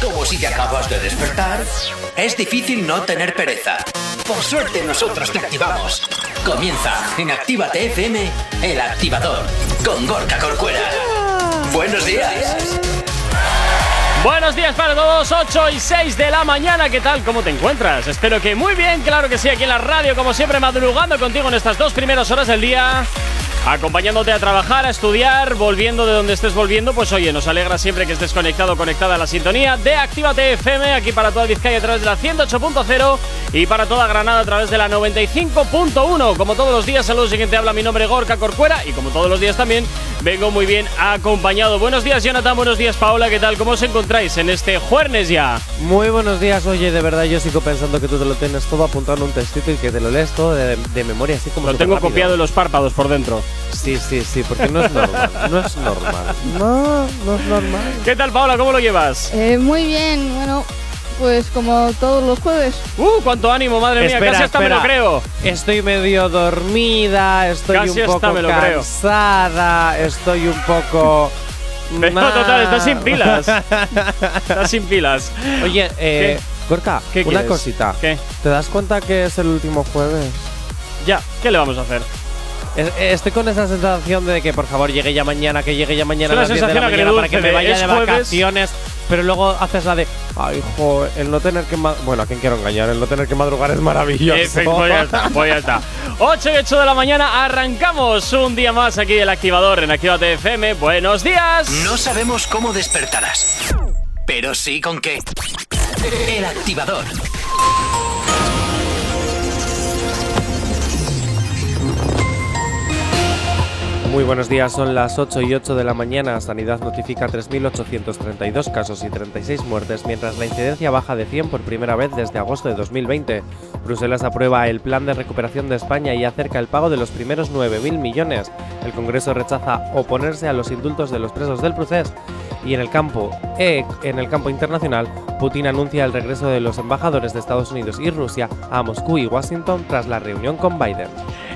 Como si te acabas de despertar, es difícil no tener pereza. Por suerte nosotros te activamos. Comienza en Actívate FM, el activador, con Gorka Corcuera. Buenos días. Buenos días para todos, 8 y 6 de la mañana, ¿qué tal? ¿Cómo te encuentras? Espero que muy bien, claro que sí, aquí en la radio, como siempre, madrugando contigo en estas dos primeras horas del día acompañándote a trabajar, a estudiar, volviendo de donde estés volviendo, pues oye, nos alegra siempre que estés conectado, conectada a la sintonía de Actívate FM, aquí para toda Vizcaya a través de la 108.0 y para toda Granada a través de la 95.1. Como todos los días, saludos y quien te habla, mi nombre Gorka Corcuera y como todos los días también vengo muy bien acompañado. Buenos días, Jonathan, buenos días, Paola, ¿qué tal? ¿Cómo os encontráis en este jueves ya? Muy buenos días, oye, de verdad yo sigo pensando que tú te lo tienes todo apuntado en un textito y que te lo lees todo de, memoria, así como Lo tengo copiado en los párpados por dentro. Sí, sí, sí, porque no es normal. No es normal. No, no es normal. ¿Qué tal, Paola? ¿Cómo lo llevas? Eh, muy bien, bueno, pues como todos los jueves. ¡Uh, cuánto ánimo, madre mía! Casi hasta me lo creo. Estoy medio dormida, estoy un poco cansada, estoy un poco. No, total, estás sin pilas. estás sin pilas. Oye, eh, Gorka, ¿Qué una cosita. ¿Qué? ¿Te das cuenta que es el último jueves? Ya, ¿qué le vamos a hacer? Estoy con esa sensación de que por favor llegue ya mañana, que llegue ya mañana a las 10 de la mañana para que me vaya de vacaciones. Pero luego haces la de, ay, hijo, el no tener que. Bueno, ¿a quién quiero engañar? El no tener que madrugar es maravilloso. pues ya está, pues ya está. 8 y 8 de la mañana, arrancamos un día más aquí del activador en Activate FM. Buenos días. No sabemos cómo despertarás, pero sí con qué. El activador. Muy buenos días, son las 8 y 8 de la mañana. Sanidad notifica 3.832 casos y 36 muertes, mientras la incidencia baja de 100 por primera vez desde agosto de 2020. Bruselas aprueba el plan de recuperación de España y acerca el pago de los primeros 9.000 millones. El Congreso rechaza oponerse a los indultos de los presos del proceso. Y en el campo, e, en el campo internacional, Putin anuncia el regreso de los embajadores de Estados Unidos y Rusia a Moscú y Washington tras la reunión con Biden.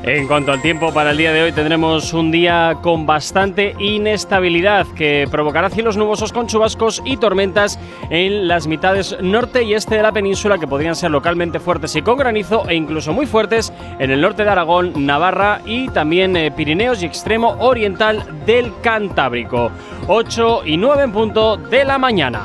En cuanto al tiempo, para el día de hoy tendremos un día con bastante inestabilidad que provocará cielos nubosos con chubascos y tormentas en las mitades norte y este de la península que podrían ser localmente fuertes y con granizo e incluso muy fuertes en el norte de Aragón, Navarra y también eh, Pirineos y extremo oriental del Cantábrico. 8 y 9 en punto de la mañana.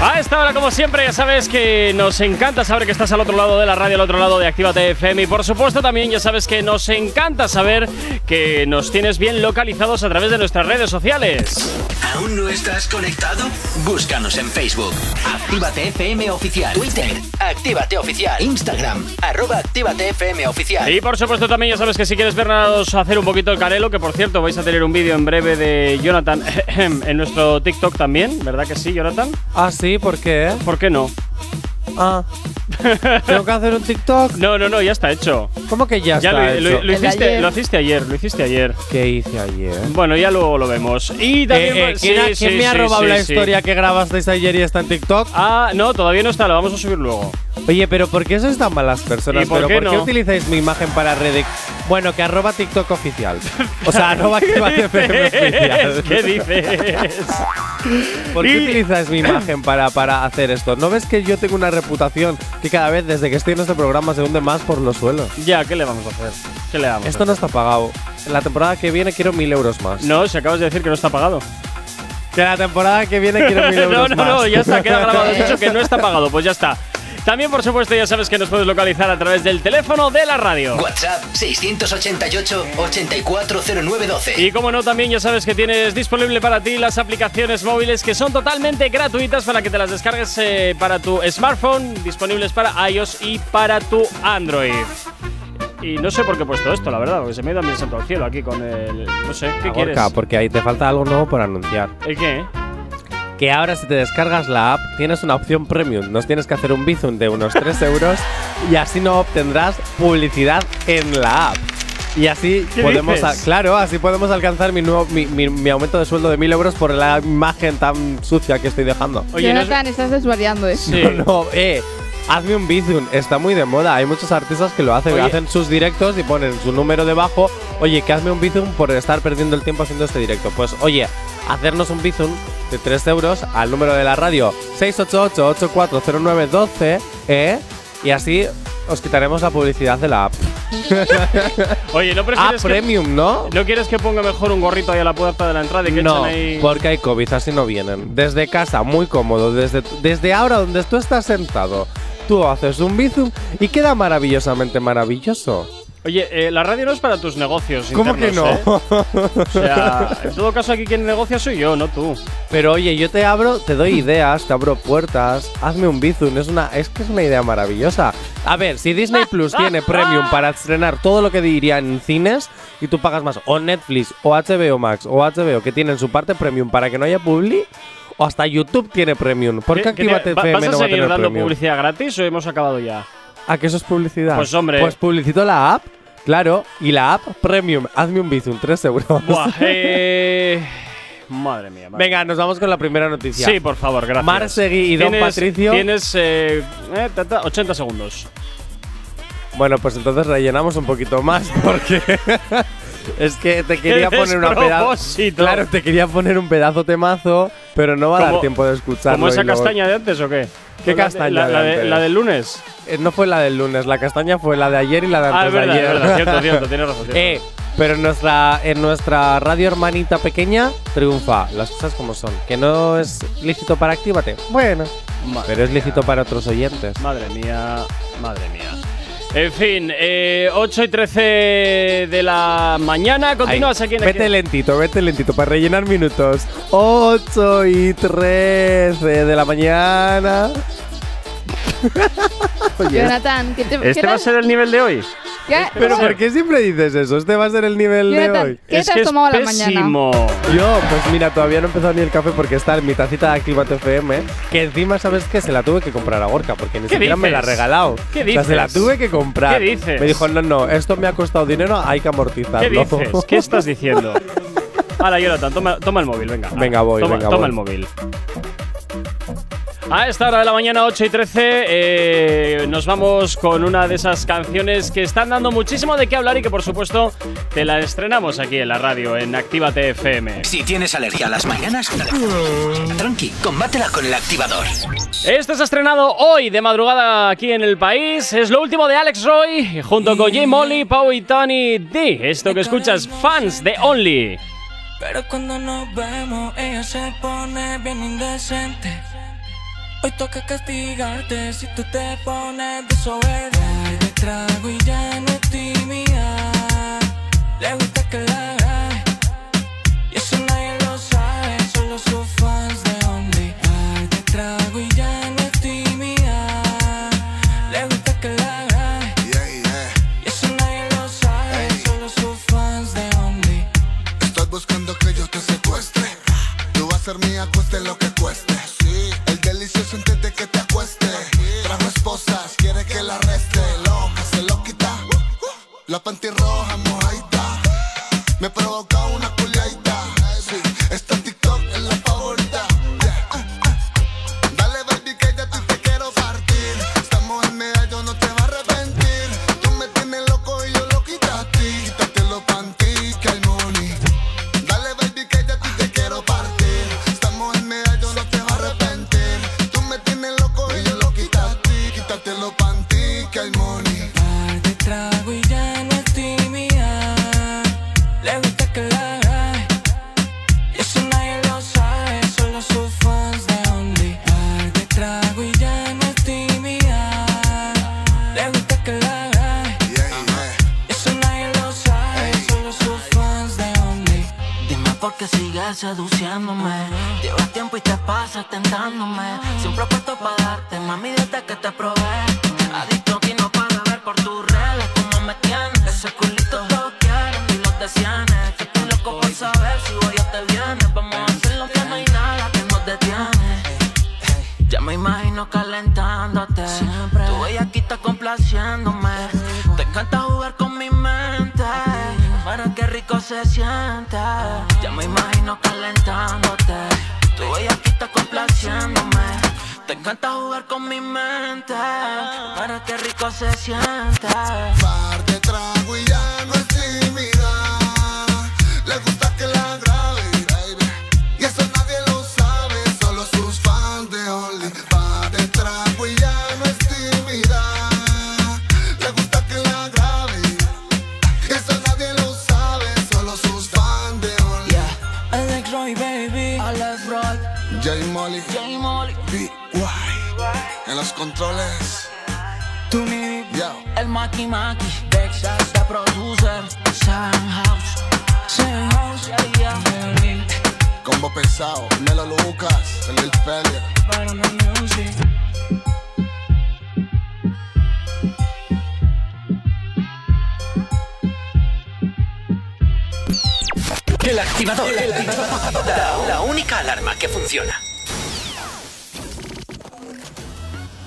A esta hora, como siempre, ya sabes que nos encanta saber que estás al otro lado de la radio, al otro lado de Actívate FM. Y por supuesto, también ya sabes que nos encanta saber que nos tienes bien localizados a través de nuestras redes sociales. ¿Aún no estás conectado? Búscanos en Facebook. Actívate FM Oficial. Twitter. Actívate Oficial. Instagram. Arroba Actívate FM Oficial. Y por supuesto, también ya sabes que si quieres vernos hacer un poquito el canelo, que por cierto vais a tener un vídeo en breve de Jonathan en nuestro TikTok también, ¿verdad que sí, Jonathan? Ah, sí Sí, ¿por qué? ¿Por qué no? Ah. ¿Tengo que hacer un TikTok? No, no, no, ya está hecho. ¿Cómo que ya, está lo, hecho? Lo, hiciste, lo, hiciste, ayer, lo hiciste ayer. ¿Qué hice ayer? Bueno, ya luego lo vemos. Y también. Eh, eh, ¿Quién, me ha robado la historia que grabasteis ayer y está en TikTok? Ah, no, todavía no está, lo vamos a subir luego. Oye, pero ¿por qué sois tan malas personas? por, qué, no? qué utilizáis mi imagen para redes? Bueno, que arroba TikTok oficial. O sea, arroba ¿Qué oficial. ¿Qué dices? ¿Por qué utilizáis mi imagen para, para hacer esto? ¿No ves que yo tengo una reputación que cada vez desde que estoy en este programa se hunde más por los suelos? Ya, ¿qué le vamos a hacer? ¿Qué le damos? Esto no está pagado. En la temporada que viene quiero mil euros más. No, si acabas de decir que no está pagado. Que la temporada que viene quiero mil euros no, más. No, no, ya está, queda grabado. Has dicho que no está pagado, pues ya está. También, por supuesto, ya sabes que nos puedes localizar a través del teléfono de la radio. WhatsApp 688-840912. Y como no, también ya sabes que tienes disponible para ti las aplicaciones móviles que son totalmente gratuitas para que te las descargues eh, para tu smartphone, disponibles para iOS y para tu Android. Y no sé por qué he puesto esto, la verdad, porque se me ha ido a mi santo al cielo aquí con el. No sé, ¿qué quieres? Porque ahí te falta algo nuevo por anunciar. ¿El qué? Que ahora si te descargas la app tienes una opción premium. Nos tienes que hacer un bizum de unos 3 euros y así no obtendrás publicidad en la app. Y así podemos, claro, así podemos alcanzar mi, nuevo, mi, mi, aumento de sueldo de 1000 euros por la imagen tan sucia que estoy dejando. Oye, Jonathan, estás desvariando, ¿eh? Sí. No, no, eh. Hazme un bizum, está muy de moda. Hay muchos artistas que lo hacen, Oye. hacen sus directos y ponen su número debajo. Oye, que hazme un bizum por estar perdiendo el tiempo haciendo este directo. Pues oye, hacernos un bizum de 3 euros al número de la radio 688-840912, ¿eh? Y así os quitaremos la publicidad de la app. Oye, ¿no App prefieres que, Premium, ¿no? ¿No quieres que ponga mejor un gorrito ahí a la puerta de la entrada y que No, echen ahí. porque hay COVID, así no vienen. Desde casa, muy cómodo. Desde, desde ahora, donde tú estás sentado, tú haces un bizum y queda maravillosamente maravilloso. Oye, eh, la radio no es para tus negocios. ¿Cómo que no? ¿eh? O sea, en todo caso, aquí quien negocia soy yo, no tú. Pero oye, yo te abro, te doy ideas, te abro puertas. Hazme un bizum, es una, es que es una idea maravillosa. A ver, si Disney Plus tiene premium para estrenar todo lo que diría en cines y tú pagas más, o Netflix, o HBO Max, o HBO que tienen su parte premium para que no haya publi, o hasta YouTube tiene premium. ¿Por qué ¿Qué- Actívate ¿Vas a no va a seguir tener dando premium? publicidad gratis o hemos acabado ya? ¿A que eso es publicidad? Pues, hombre. Pues publicito la app, claro, y la app premium. Hazme un bizum, 3 euros. Buah, eh, Madre mía. madre Venga, nos vamos con la primera noticia. Sí, por favor, gracias. Mar Seguí y Don Tienes- Patricio. Tienes eh, eh, ta, ta, 80 segundos. Bueno, pues entonces rellenamos un poquito más porque es que te quería ¡Qué poner una pedazo. Claro, te quería poner un pedazo temazo, pero no va a dar tiempo de escucharlo. ¿Como esa castaña de antes o qué? ¿Qué La de- castaña La, de la de- antes? la del lunes. Eh, no fue la del lunes, la castaña fue la de ayer y la de antes Ah, es de verdad, ayer. es verdad. Cierto, cierto, tienes razón. tienes Eh, pero en nuestra, en nuestra radio hermanita pequeña triunfa. Las cosas como son. Que no es lícito para Actívate. Bueno. Madre pero es mía. lícito para otros oyentes. Madre mía, madre mía. En fin, eh, 8 y 13 de la mañana. Continúas aquí en Vete lentito, vete lentito para rellenar minutos. 8 y 13 de la mañana. Oye, Jonathan, ¿qué te ¿Este qué va a ser el nivel de hoy? ¿Qué? pero ¿por qué siempre dices eso? Este va a ser el nivel de Jonathan, hoy. ¿qué es te has que tomado la mañana? Yo, pues mira, todavía no he empezado ni el café porque está en mi tacita de Activate FM. Que encima, ¿sabes qué? Se la tuve que comprar a Gorka porque ni ¿Qué siquiera me la ha dices? regalado. ¿Qué O sea, se la dices? tuve que comprar. ¿Qué dices? Me dijo, no, no, esto me ha costado dinero, hay que amortizarlo. ¿Qué dices? ¿Qué estás diciendo? Hala, Jonathan, toma, toma el móvil, venga. Venga, voy, Toma, venga, toma voy. el móvil. A esta hora de la mañana, 8 y 13, eh, nos vamos con una de esas canciones que están dando muchísimo de qué hablar y que, por supuesto, te la estrenamos aquí en la radio, en Actívate FM. Si tienes alergia a las mañanas, tranqui, combátela con el activador. Esto se ha estrenado hoy de madrugada aquí en el país. Es lo último de Alex Roy junto con J. Molly, Pau y Tony D. Esto que escuchas, fans de Only. Pero cuando nos vemos, ella se pone bien indecente. Hoy toca castigarte si tú te pones desobediente. De trago y ya no es tímida. Le gusta que la haga. Y eso nadie lo sabe, solo sus fans de Only. Par de trago y ya no es tímida. Le gusta que la haga. Y eso nadie lo sabe, solo sus fans de Only. Estoy buscando que yo te secuestre. Tú vas a ser mía, cueste lo que cueste. Delicioso intente que te acueste. Trajo esposas, quiere que la arreste. Loca, se lo quita. La panty roja mojadita. Me provoca una seduciéndome. Llevas tiempo y te pasas tentándome. Siempre puesto para darte, mami, desde que te probé. Adicto que no para ver por tus redes cómo me tienes. Ese culito todos quieren y los descianes. Que estoy loco por saber si voy a te vienes. Vamos a hacerlo que no hay nada que nos detiene. Ya me imagino calentándote. Se siente. Ya me imagino calentándote. Tu bellaquita complaciéndome. Te encanta jugar con mi mente, para que rico se sienta. Par de trago y ya no controles. tú mi Yo. El Maki Maki, Texas, the producer, Seven House, Seven House, yeah, yeah. Combo pesado, Nelo Lucas, el Lil Felia. Para la music. El activador. La, la única alarma que funciona.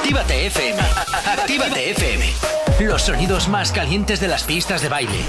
Actívate FM. Actívate FM. Los sonidos más calientes de las pistas de baile.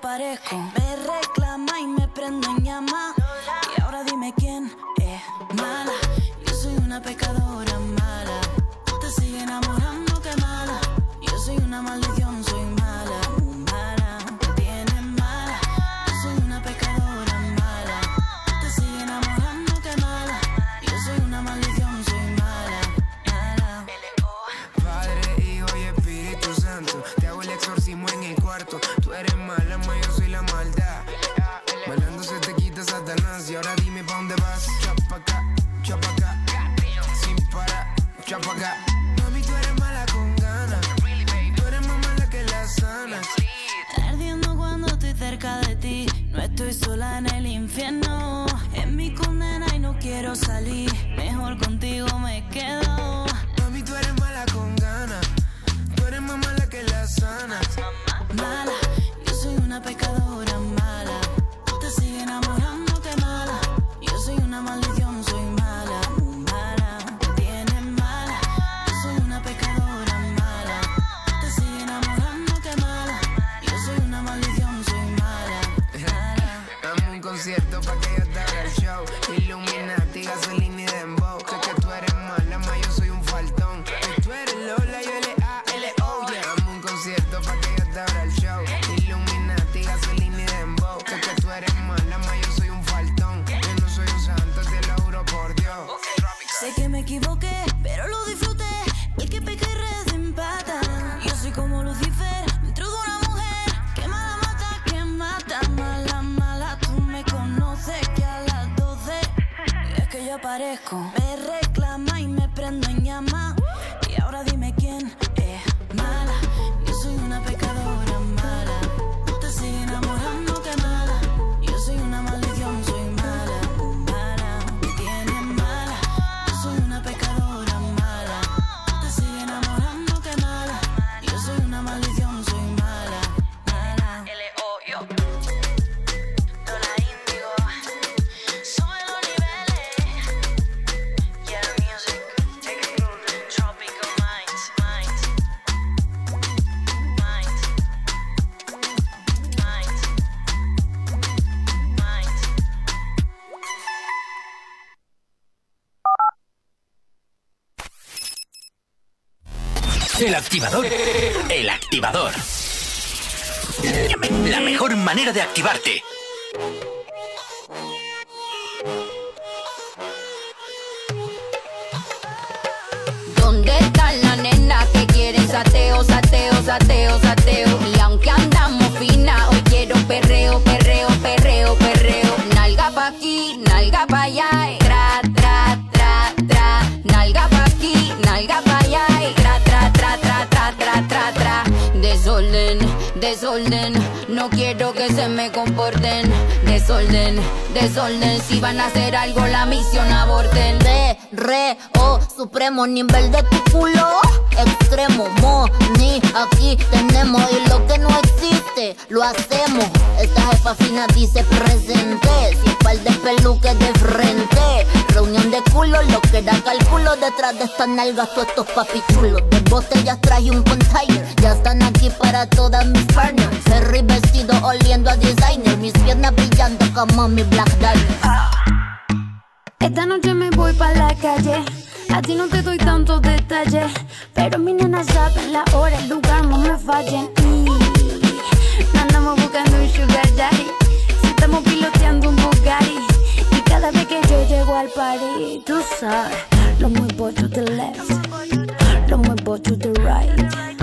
Yo. Me reclama y me prendo en llama. Y ahora dime quién es mala. Yo soy una pecadora quiero Me reclama y me prendo en llama. Y ahora dime quién es mala. Yo soy una pecadora El activador. El activador. La mejor manera de activarte. ¿Dónde están las nenas que quieren sateo, sateo, sateo, sateo? Y aunque andamos fina, hoy quiero perreo, perreo, perreo, perreo. Nalga pa' aquí, nalga pa' allá, Desorden, desorden, no quiero que se me comporten. Desorden, desorden, si van a hacer algo la misión aborten. Re, re, oh, supremo nivel de tu culo. Extremo, mo, ni aquí tenemos. Y lo que no existe, lo hacemos. Esta jefa fina dice presente. Sin par de peluques de frente. Reunión de culo, lo que da cálculo. Detrás de estas nalgas, todos estos papichulos. De botellas traje un container. Ya están aquí para todas mis partners. Vestido oliendo a designer. Mis piernas brillando como mi Black. Esta noche me voy pa' la calle. A ti no te doy tantos detalles. Pero mi nena saben la hora, el lugar, no me fallen. Y andamos buscando un sugar daddy. Si estamos piloteando un Bugatti. Y cada vez que yo llego al party, tú sabes, lo muevo to the left, lo muevo to the right.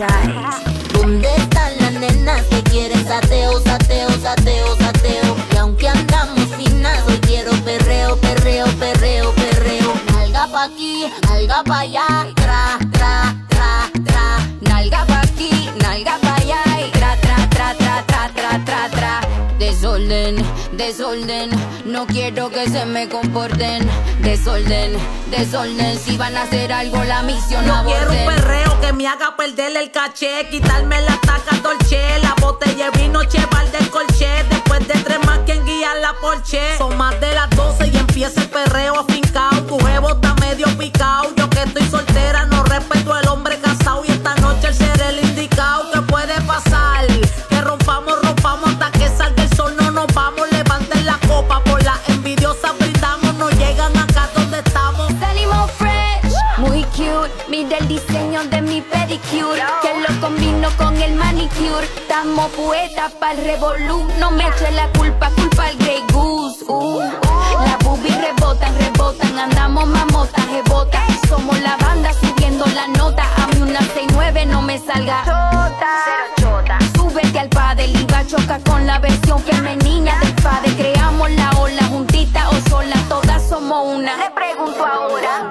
¿Dónde están las nenas que quieren sateo, sateo, sateo, sateo? Y aunque andamos finas, hoy quiero perreo, perreo, perreo, perreo. Nalga pa' aquí, nalga pa' allá, Desorden, desorden, no quiero que se me comporten. Desorden, desorden, si van a hacer algo la misión Yo quiero un perreo que me haga perder el caché, quitarme la taca dolce, la botella de vino cheval del colché. Después de tres más, quien guía la porche. Son más de las 12 y empieza el perreo afincao. Tu jevo está medio picao. Yo que estoy soltera, no respeto al hombre casado. Mira el diseño de mi pedicure, que lo combino con el manicure. Estamos poetas para el revolú. No me eche la culpa, culpa al Grey Goose. Uh. Las boobies rebotan, rebotan. Andamos mamotas, rebotan. Somos la banda subiendo la nota. A mí una 69 no me salga. Chota. Al padre, iba choca con la versión femenina del padre. Creamos la ola juntita o sola, todas somos una. Le pregunto ahora.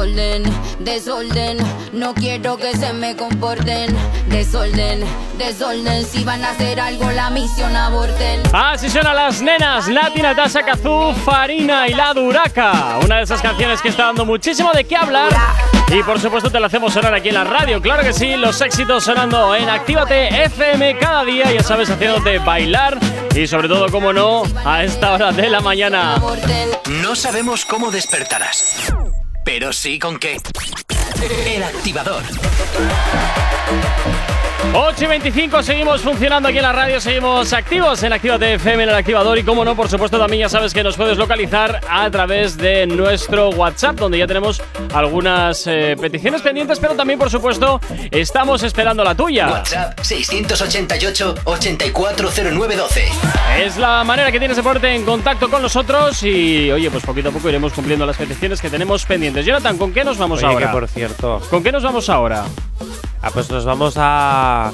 Desorden, desorden, no quiero que se me comporten. Desorden, desorden, si van a hacer algo la misión aborten. Así suenan las nenas, Nati, Natasha, Kazú, Farina y La Duraca. Una de esas canciones que está dando muchísimo de qué hablar. Y por supuesto te la hacemos sonar aquí en la radio. Claro que sí, los éxitos sonando en Actívate FM cada día, ya sabes, haciéndote bailar. Y sobre todo, como no, a esta hora de la mañana. No sabemos cómo despertarás, pero sí con qué. El activador. 8 y 25, seguimos funcionando aquí en la radio, seguimos activos en Actívate FM, en el activador. Y como no, por supuesto, también ya sabes que nos puedes localizar a través de nuestro WhatsApp, donde ya tenemos algunas eh, peticiones pendientes, pero también, por supuesto, estamos esperando la tuya. WhatsApp 688-840912. Es la manera que tienes de ponerte en contacto con nosotros y, oye, pues poquito a poco iremos cumpliendo las peticiones que tenemos pendientes. Jonathan, ¿con qué nos vamos Oye, ahora? que por cierto. ¿Con qué nos vamos ahora? Ah, pues nos vamos a.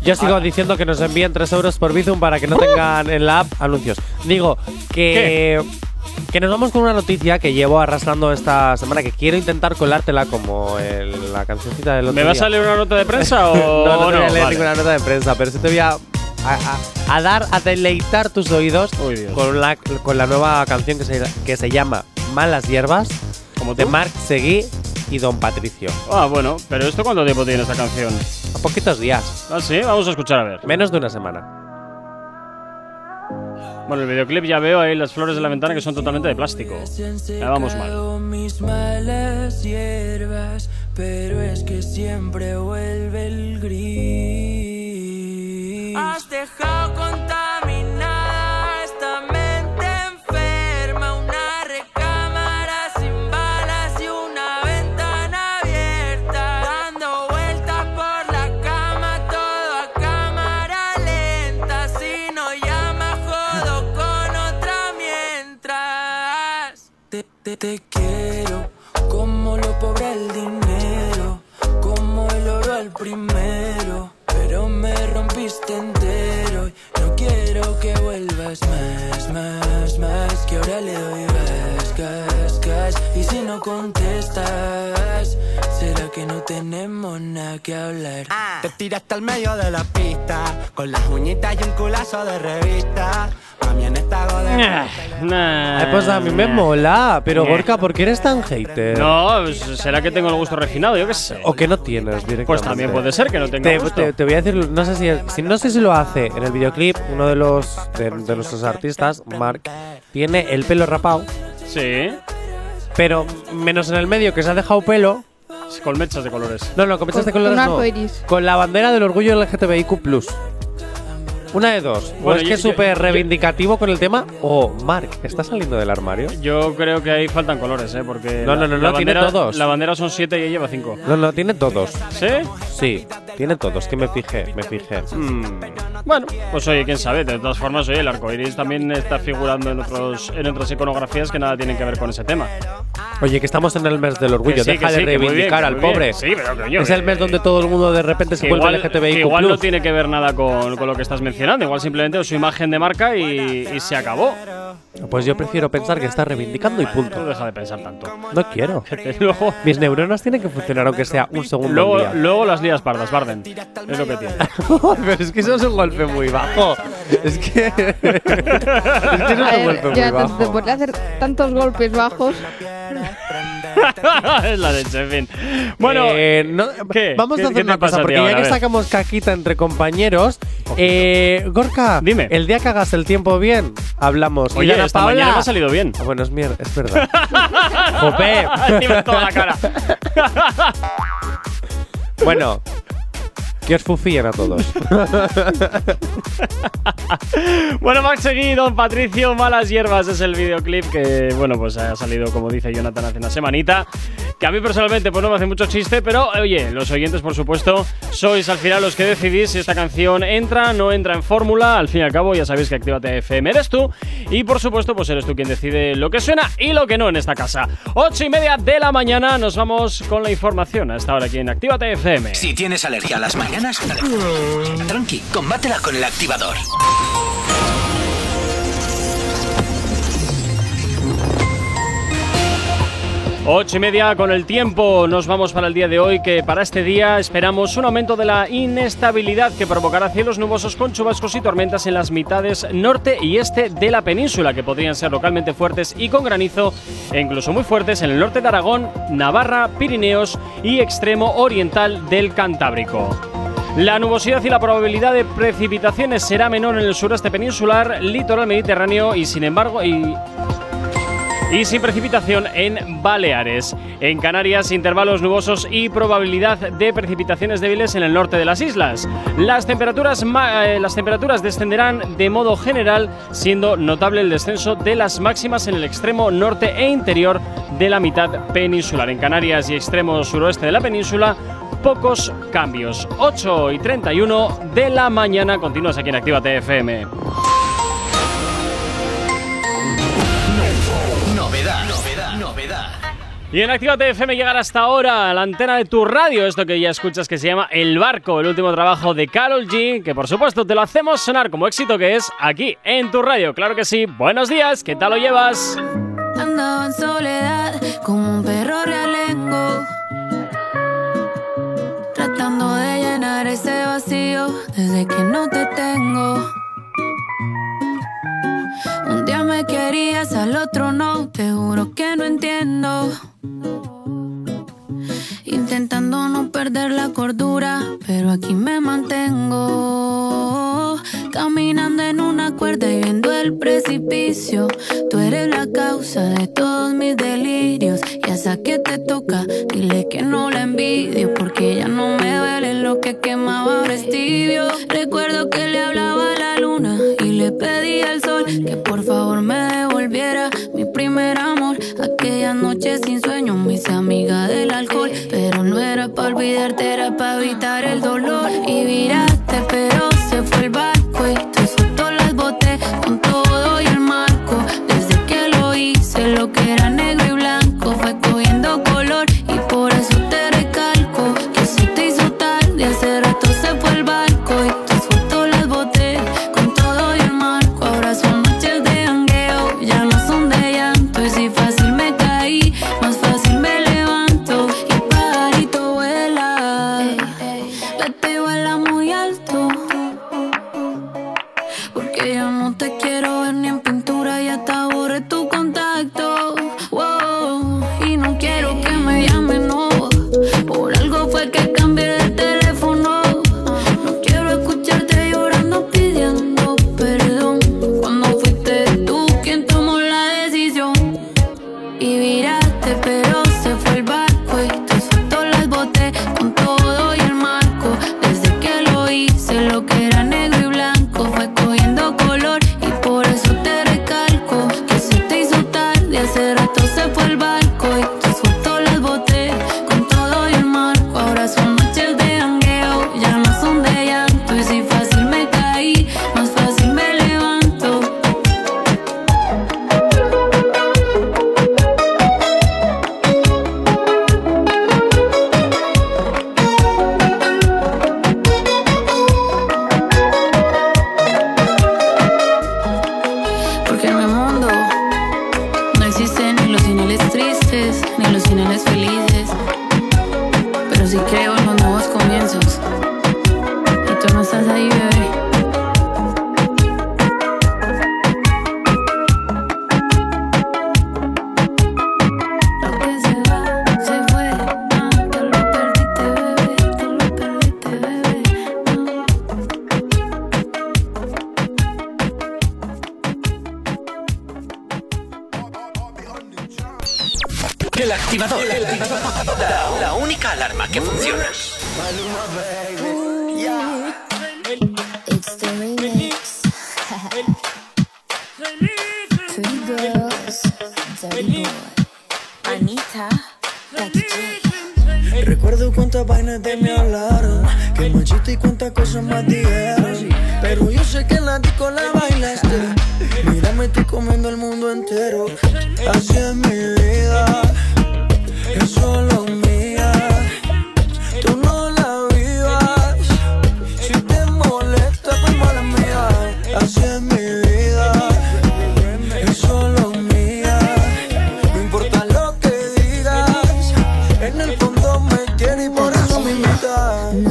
Yo sigo Ah. diciendo que nos envíen 3 euros por Bizum para que no tengan en la app anuncios. Digo que. Que nos vamos con una noticia que llevo arrastrando esta semana que quiero intentar colártela como el- la cancioncita del otro ¿Me vas día. a leer una nota de prensa o no, no te voy a leer Vale. ninguna nota de prensa, pero sí te voy a, a, a- a dar, a deleitar tus oídos con la, con la nueva canción que se, que se llama Malas Hierbas, ¿Como de tú? Marc Seguí y Don Patricio. Ah, bueno, pero ¿esto cuánto tiempo tiene esta canción? A poquitos días. Ah, sí, vamos a escuchar a ver. Menos de una semana. Bueno, el videoclip ya veo ahí las flores de la ventana que son totalmente de plástico. Ya vamos mal. Secado mis malas hierbas, pero es que siempre vuelve el gris. Has dejado contaminada Te, quiero como lo pobre el dinero, como el oro al primero. Pero me rompiste entero y no quiero que vuelvas más, más, más. Que ahora le doy gas, gas. Y si no contestas, que no tenemos nada que hablar. Te tiraste al medio de la pista Con las uñitas y un culazo de revista Mami en esta Nah, Ay, pues a mí me mola, pero. Gorka, ¿por qué eres tan hater? No, pues, será que tengo el gusto refinado, yo qué sé. O que no tienes directamente. Pues también puede ser que no tenga te, gusto. te- te voy a decir, no sé si, si no sé si lo hace en el videoclip, uno de los de, de nuestros artistas, Mark, tiene el pelo rapado, Sí, pero menos en el medio que se ha dejado pelo. Con mechas de colores. No, no, con mechas de colores con no. Con la bandera del orgullo LGTBIQ+. Una de dos. Bueno, o es yo- que es súper yo- reivindicativo con el tema, o Mark, ¿está saliendo del armario? Yo creo que ahí faltan colores, ¿eh? Porque No, la- no, no, la no, tiene bandera- todos. La bandera son siete y ella lleva cinco. No, no, tiene todos. ¿Sí? Sí, tiene todos, que me fijé, me fijé. Mm, Bueno, pues oye, quién sabe. De todas formas, oye, el arco iris también está figurando en, otros, en otras iconografías que nada tienen que ver con ese tema. Oye, que estamos en el mes del orgullo, Que sí, deja que de sí, bien, reivindicar que al bien. pobre. Sí, pero coño, es el mes donde todo el mundo de repente se vuelve igual, LGTBIQ+. que igual no tiene que ver nada con, con lo que estás mencionando. Igual simplemente es su imagen de marca y, y se acabó. Pues yo prefiero pensar que está reivindicando y punto. deja de pensar tanto. No quiero. luego, Mis neuronas tienen que funcionar aunque sea un segundo luego, día. luego las lías pardas, Es lo que tiene. Pero es que eso es un golpe muy bajo. Es que. es que eso es A un golpe muy hacer tantos golpes bajos, es la leche, en fin. Bueno, Eh, no- ¿qué? vamos ¿Qué- a hacer una cosa, porque ahora? ya que sacamos caquita entre compañeros, eh, Gorka, Dime. el día que hagas el tiempo bien, hablamos. Oye, Ana esta Paula- mañana me ha salido bien. Ah, bueno, es mierda, es verdad. Jope. Toda la cara. bueno, que os fufíen a todos. Bueno, Max seguí, Don Patricio, Malas Hierbas es el videoclip que, bueno, pues ha salido, como dice Jonathan, hace una semanita. Que a mí personalmente pues no me hace mucho chiste, pero oye, los oyentes, por supuesto, sois al final los que decidís si esta canción entra, no entra en fórmula. Al fin y al cabo, ya sabéis que Actívate FM eres tú. Y por supuesto, pues eres tú quien decide lo que suena y lo que no en esta casa. Ocho y media de la mañana, nos vamos con la información a esta hora aquí en Actívate FM. Si tienes alergia a las mañanas, tranqui, combátela con el activador. Ocho y media con el tiempo, nos vamos para el día de hoy, que para este día esperamos un aumento de la inestabilidad que provocará cielos nubosos con chubascos y tormentas en las mitades norte y este de la península, que podrían ser localmente fuertes y con granizo, e incluso muy fuertes en el norte de Aragón, Navarra, Pirineos y extremo oriental del Cantábrico. La nubosidad y la probabilidad de precipitaciones será menor en el sureste peninsular, litoral mediterráneo y sin embargo y y sin precipitación en Baleares. En Canarias, intervalos nubosos y probabilidad de precipitaciones débiles en el norte de las islas. Las temperaturas, eh, las temperaturas descenderán de modo general, siendo notable el descenso de las máximas en el extremo norte e interior de la mitad peninsular. En Canarias y extremo suroeste de la península, pocos cambios. 8 y 31 de la mañana. Continúas aquí en Actívate FM. Novedad, novedad, novedad. Y en Actívate FM llegar hasta ahora a la antena de tu radio, esto que ya escuchas que se llama El Barco, el último trabajo de Carol G, que por supuesto te lo hacemos sonar como éxito que es aquí en tu radio. Claro que sí. Buenos días, ¿qué tal lo llevas? Andaba en soledad como un perro realengo. De llenar ese vacío desde que no te tengo. Un día me querías, al otro no, te juro que no entiendo. perder la cordura, pero aquí me mantengo. Caminando en una cuerda y viendo el precipicio. Tú eres la causa de todos mis delirios. Y hasta que te toca, dile que no la envidio. Porque ya no me duele lo que quemaba ahora. Recuerdo que le hablaba a la luna y le pedí al sol que por favor me devolviera mi primer amor. Aquella noche sin amiga del alcohol. Pero no era para olvidarte, era para evitar el dolor. Y viraste, pero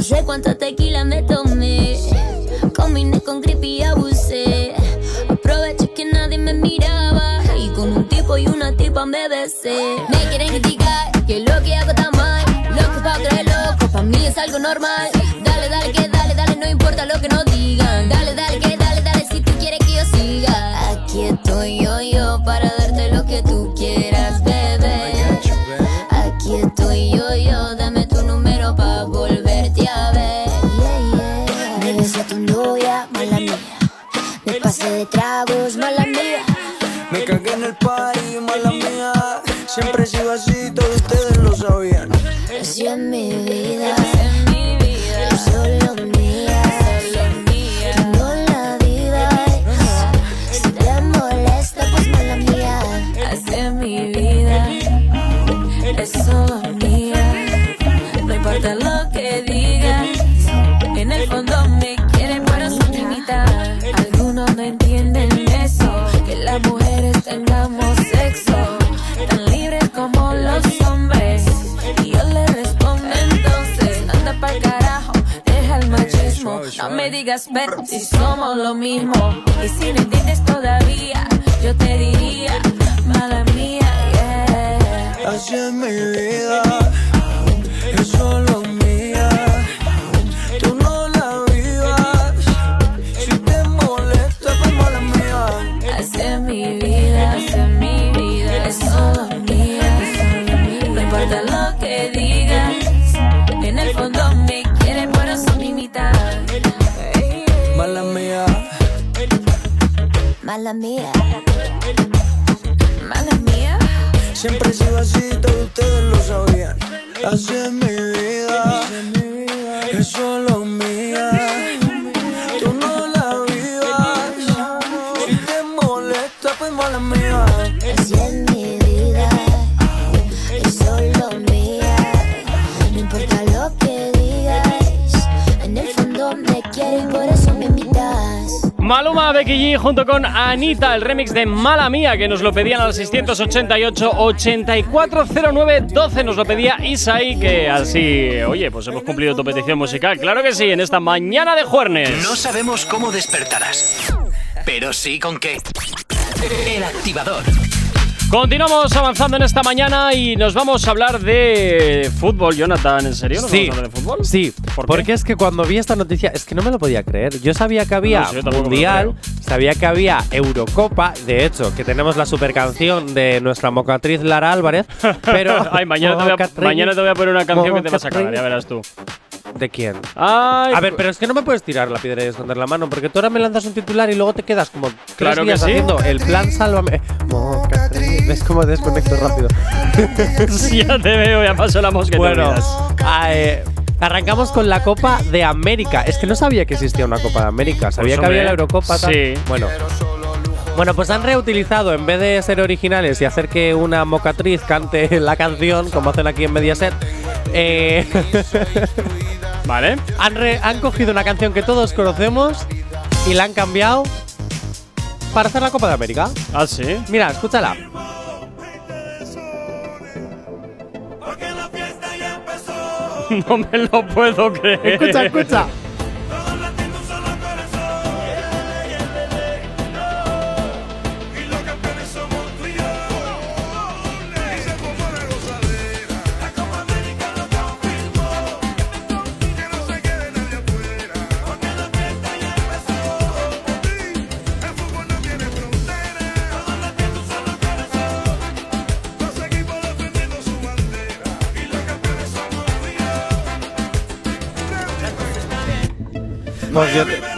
sé cuántas tequilas me tomé. Combiné con creepy y abusé. Aproveché que nadie me miraba. Y con un tipo y una tipa me besé. Me quieren criticar que lo que hago está mal. Loco pa' creer loco, pa' mí es algo normal. Si somos lo mismo. Y si no entiendes todo junto con Anita, el remix de Mala Mía, que nos lo pedían al 688-8409-12. Nos lo pedía Isaí, que así, oye, pues hemos cumplido tu petición musical. Claro que sí, en esta mañana de jueves. No sabemos cómo despertarás, pero sí con qué. El activador. Continuamos avanzando en esta mañana y nos vamos a hablar de fútbol, Jonathan. ¿En serio nos Sí, vamos a hablar de fútbol? sí, ¿Por qué? porque es que cuando vi esta noticia, es que no me lo podía creer. Yo sabía que había No, sí, Mundial, sabía que había Eurocopa, de hecho, que tenemos la super canción de nuestra mocatriz Lara Álvarez, pero... Ay, mañana te, voy a, mañana te voy a poner una canción que te vas a cagar, ya verás tú. ¿De quién? Ay, A ver, pero es que no me puedes tirar la piedra y esconder la mano, porque tú ahora me lanzas un titular y luego te quedas como tres Claro que sí. haciendo el plan Sálvame. ¿Ves cómo desconecto rápido? Sí, ya te veo, ya pasó la te Bueno, olvidas. Arrancamos con la Copa de América. Es que no sabía que existía una Copa de América. Sabía Pues, que había la Eurocopa. tal. sí. Bueno. Bueno, pues han reutilizado, en vez de ser originales y hacer que una mocatriz cante la canción, como hacen aquí en Mediaset, eh, Vale. han, re- han cogido una canción que todos conocemos y la han cambiado para hacer la Copa de América. Ah, sí. Mira, escúchala. No me lo puedo creer. Escucha, escucha.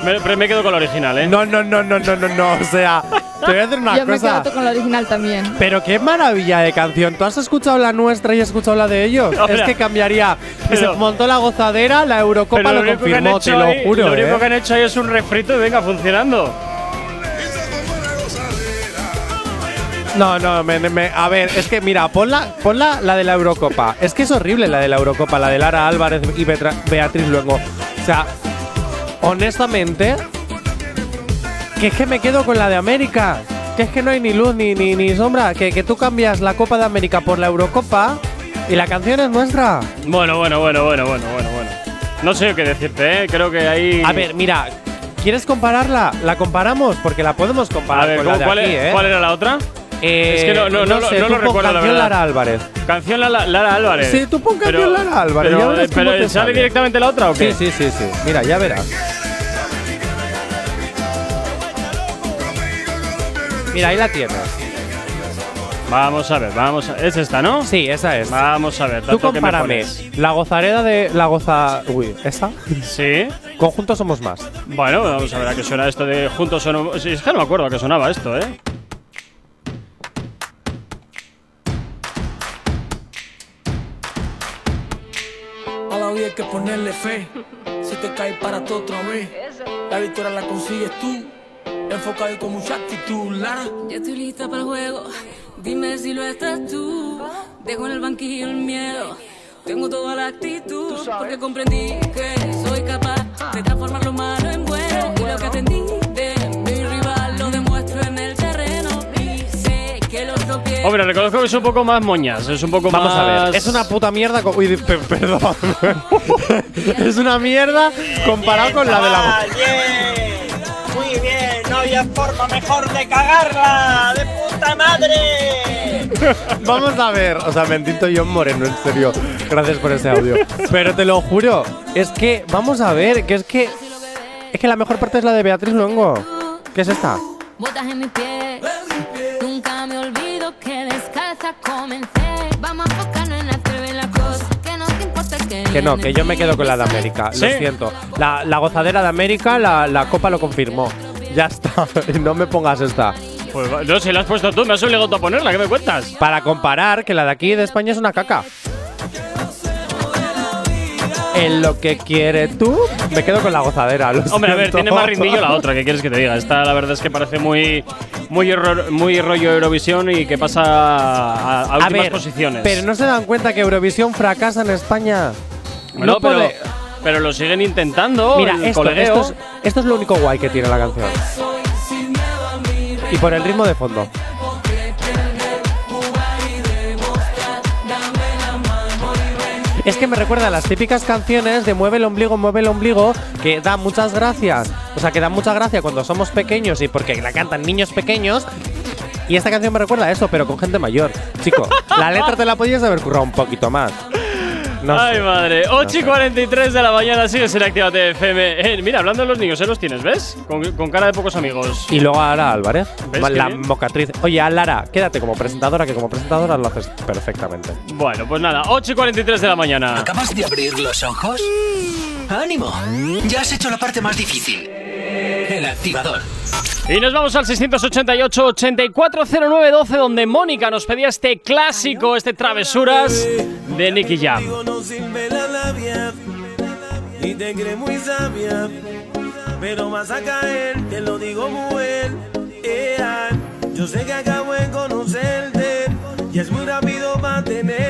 Me, pero me quedo con la original, ¿eh? No, no, no, no, no, no, no. O sea, te voy a decir una Yo me cosa. quedo con la original también. Pero qué maravilla de canción. ¿Tú has escuchado la nuestra y has escuchado la de ellos? Ahora, es que cambiaría. Pero- se montó la gozadera, la Eurocopa Pero lo han confirmó, te lo ahí- juro. Lo único ¿eh? que han hecho ahí es un refrito y venga funcionando. No, no, me- me- a ver, es que mira, ponla, ponla la de la Eurocopa. Es que es horrible la de la Eurocopa, la de Lara Álvarez y Beatriz Luengo. O sea, honestamente, que es que me quedo con la de América. Que es que no hay ni luz ni, ni, ni sombra. Que, que tú cambias la Copa de América por la Eurocopa y la canción es nuestra. Bueno, bueno, bueno, bueno, bueno, bueno, bueno. No sé qué decirte, ¿eh? Creo que ahí. A ver, mira, ¿quieres compararla? La comparamos porque la podemos comparar A ver, con la ¿cómo- de cuál, aquí, es- ¿eh? cuál era la otra? Eh, es que no, no, no, sé, no lo recuerdo, la canción. Lara Álvarez. Canción Lara, Lara Álvarez. Sí, tú pon canción Lara Álvarez, Pero, ya verás eh, pero ¿sale sale. directamente la otra o qué? Sí, sí, sí, sí. Mira, ya verás. Mira, ahí la tienes. Vamos a ver, vamos a Es esta, ¿no? Sí, esa es. Vamos a ver, Tú compárame la gozareda de la goza. Uy, ¿esta? Sí. Conjuntos somos más. Bueno, vamos a ver a qué suena esto de Juntos. Sí, es que no me acuerdo a qué sonaba esto, ¿eh? Hay que ponerle fe. Si te caes para todo otra vez. La victoria la consigues tú. Enfocado y con mucha actitud, Lara. Ya estoy lista para el juego. Dime si lo estás tú. Dejo en el banquillo el miedo. Tengo toda la actitud. Porque comprendí que soy capaz de transformar lo malo en bueno. Y lo que atendí Hombre, reconozco que es un poco más moñas. Es un poco Vamos más. a ver, es una puta mierda. Uy, pe- perdón. es una mierda comparado con la de la. Muy bien, no había forma mejor de cagarla. ¡De puta madre! Vamos a ver, o sea, bendito John Moreno, en serio. Gracias por ese audio. Pero te lo juro, es que, vamos a ver, que es que. Es que la mejor parte es la de Beatriz Luengo. ¿Qué es esta? Botas en mi pie. Comencé. Vamos a enfocarnos en hacer la cosa. Que no te importa que. Que no, que yo me quedo con la de América. ¿Sí? Lo siento. La, la gozadera de América, la, la copa lo confirmó. Ya está. no me pongas esta. Pues no, si la has puesto tú, me has obligado tú a ponerla, ¿qué me cuentas? Para comparar que la de aquí de España es una caca. En lo que quiere tú, me quedo con la gozadera. lo Hombre, a ver, tiene más rindillo la otra, ¿qué quieres que te diga? Esta la verdad es que parece muy muy, error- muy rollo Eurovisión y que pasa a, a A últimas ver, posiciones. pero no se dan cuenta que Eurovisión fracasa en España. Bueno, No pero, pero lo siguen intentando. Mira, el esto, colegueo. esto, es, esto es lo único guay que tiene la canción. Y por el ritmo de fondo. Es que me recuerda a las típicas canciones de mueve el ombligo, mueve el ombligo, que da muchas gracias. O sea, que da mucha gracia cuando somos pequeños y porque la cantan niños pequeños. Y esta canción me recuerda a eso, pero con gente mayor. Chico, la letra te la podías haber currado un poquito más. No Ay, sé. madre. No 8 y sé. 43 de la mañana, sigues en Actívate FM. Eh, mira, hablando de los niños, ¿eh? Los tienes, ¿ves? Con, con cara de pocos amigos. Y luego a Lara Álvarez, ¿Ves la qué bien? mocatriz. Oye, a Lara, quédate como presentadora, que como presentadora lo haces perfectamente. Bueno, pues nada, 8 y 43 de la mañana. ¿Acabas de abrir los ojos? ¡Ánimo! Ya has hecho la parte más difícil. El activador. Y nos vamos al 688-840912, donde Mónica nos pedía este clásico, este Travesuras de Nicky Jam. y te crees muy sabia, pero vas a caer, te lo digo muy bien. Ea, yo sé que acabo de conocerte y es muy rápido mantenerte.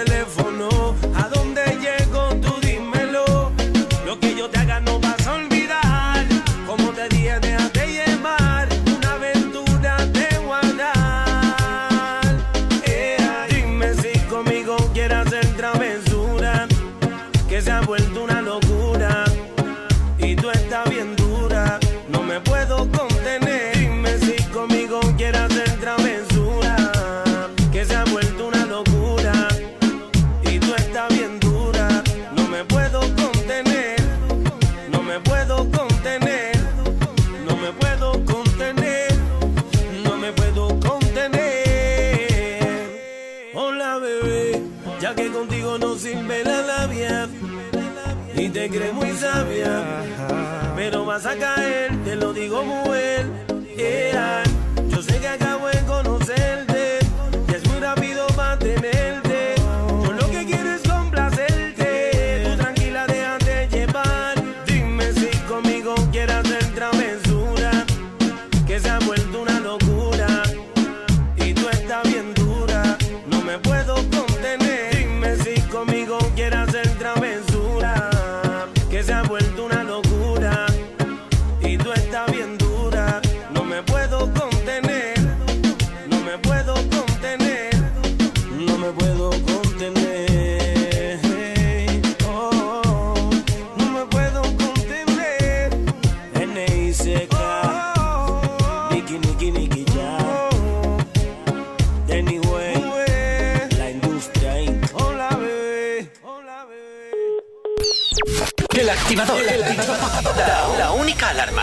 Vas a caer, te lo digo muy bien. Ea, yo sé que acabo de conocerte y es muy rápido mantenerte. Yo lo que quiero es complacerte. Tú tranquila, déjate llevar. Dime si conmigo quieres hacer travesura, que se ha vuelto una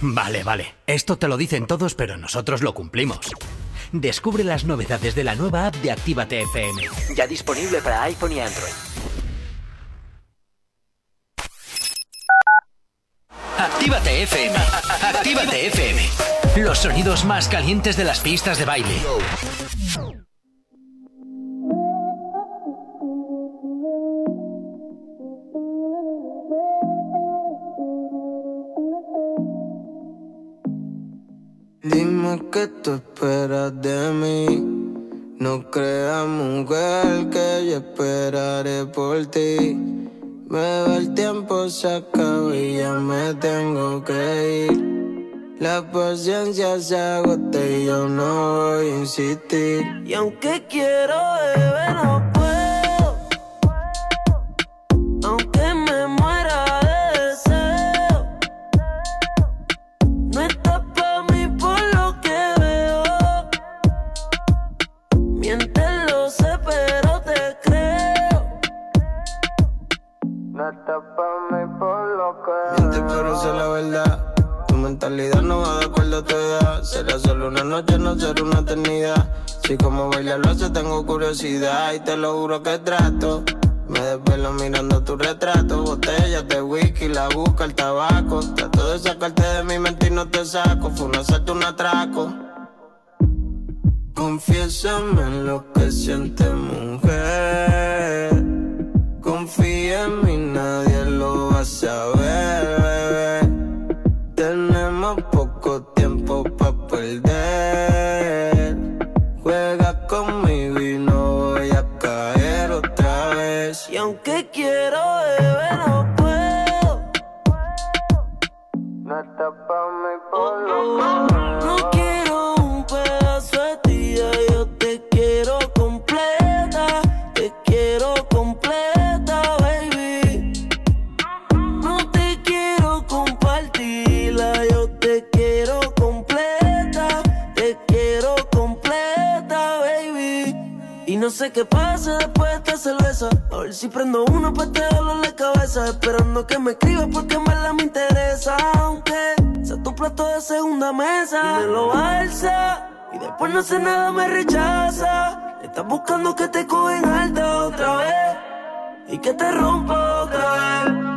Vale, vale. Esto te lo dicen todos, pero nosotros lo cumplimos. Descubre las novedades de la nueva app de Actívate FM. Ya disponible para iPhone y Android. Actívate FM. Actívate FM. Los sonidos más calientes de las pistas de baile. Dime qué tú esperas de mí. No creas, mujer, que yo esperaré por ti. Va el tiempo, se acaba y ya me tengo que ir. La paciencia se agota y yo no voy a insistir. Y aunque quiero beber, no puedo. Miente, pero sé la verdad. Tu mentalidad no va de acuerdo a tu edad. Será solo una noche, no será una eternidad. Si como baila lo hace, tengo curiosidad. Y te lo juro que trato. Me desvelo mirando tu retrato. Botellas de whisky, la busca, el tabaco. Trato de sacarte de mi mente y no te saco. Fue un asalto, un atraco. Confiésame en lo que sientes, mujer. Confía en mí, nadie lo va a saber, Y no sé qué pasa después de esta cerveza. A ver si prendo uno pa' te dolor la cabeza. Esperando que me escribas porque en verdad me interesa. Aunque sea tu plato de segunda mesa. Y me lo alza. Y después no sé nada, me rechaza. Estás buscando que te cogen alta otra vez. Y que te rompa otra vez.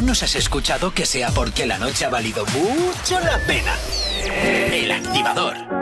No nos has escuchado, que sea porque la noche ha valido mucho la pena. El activador.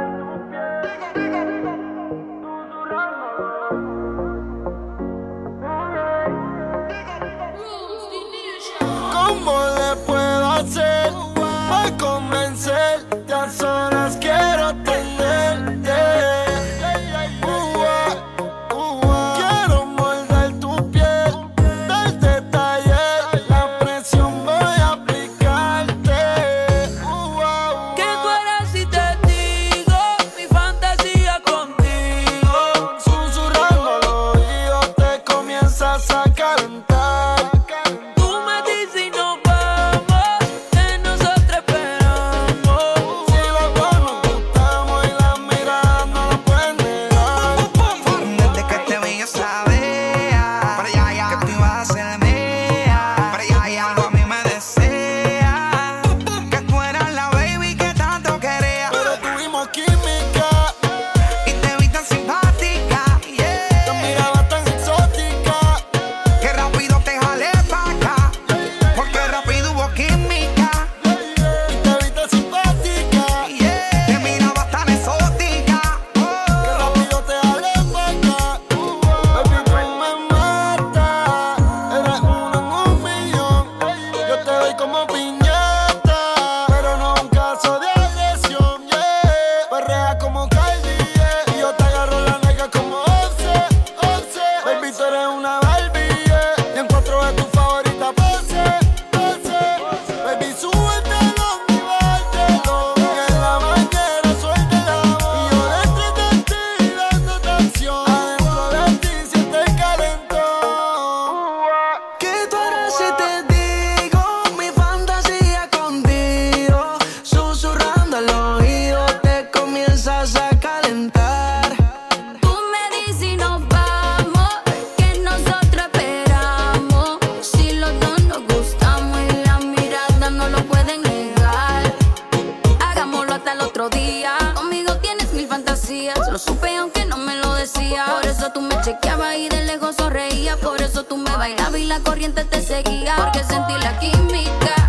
Y la corriente te seguía. Porque sentí la química.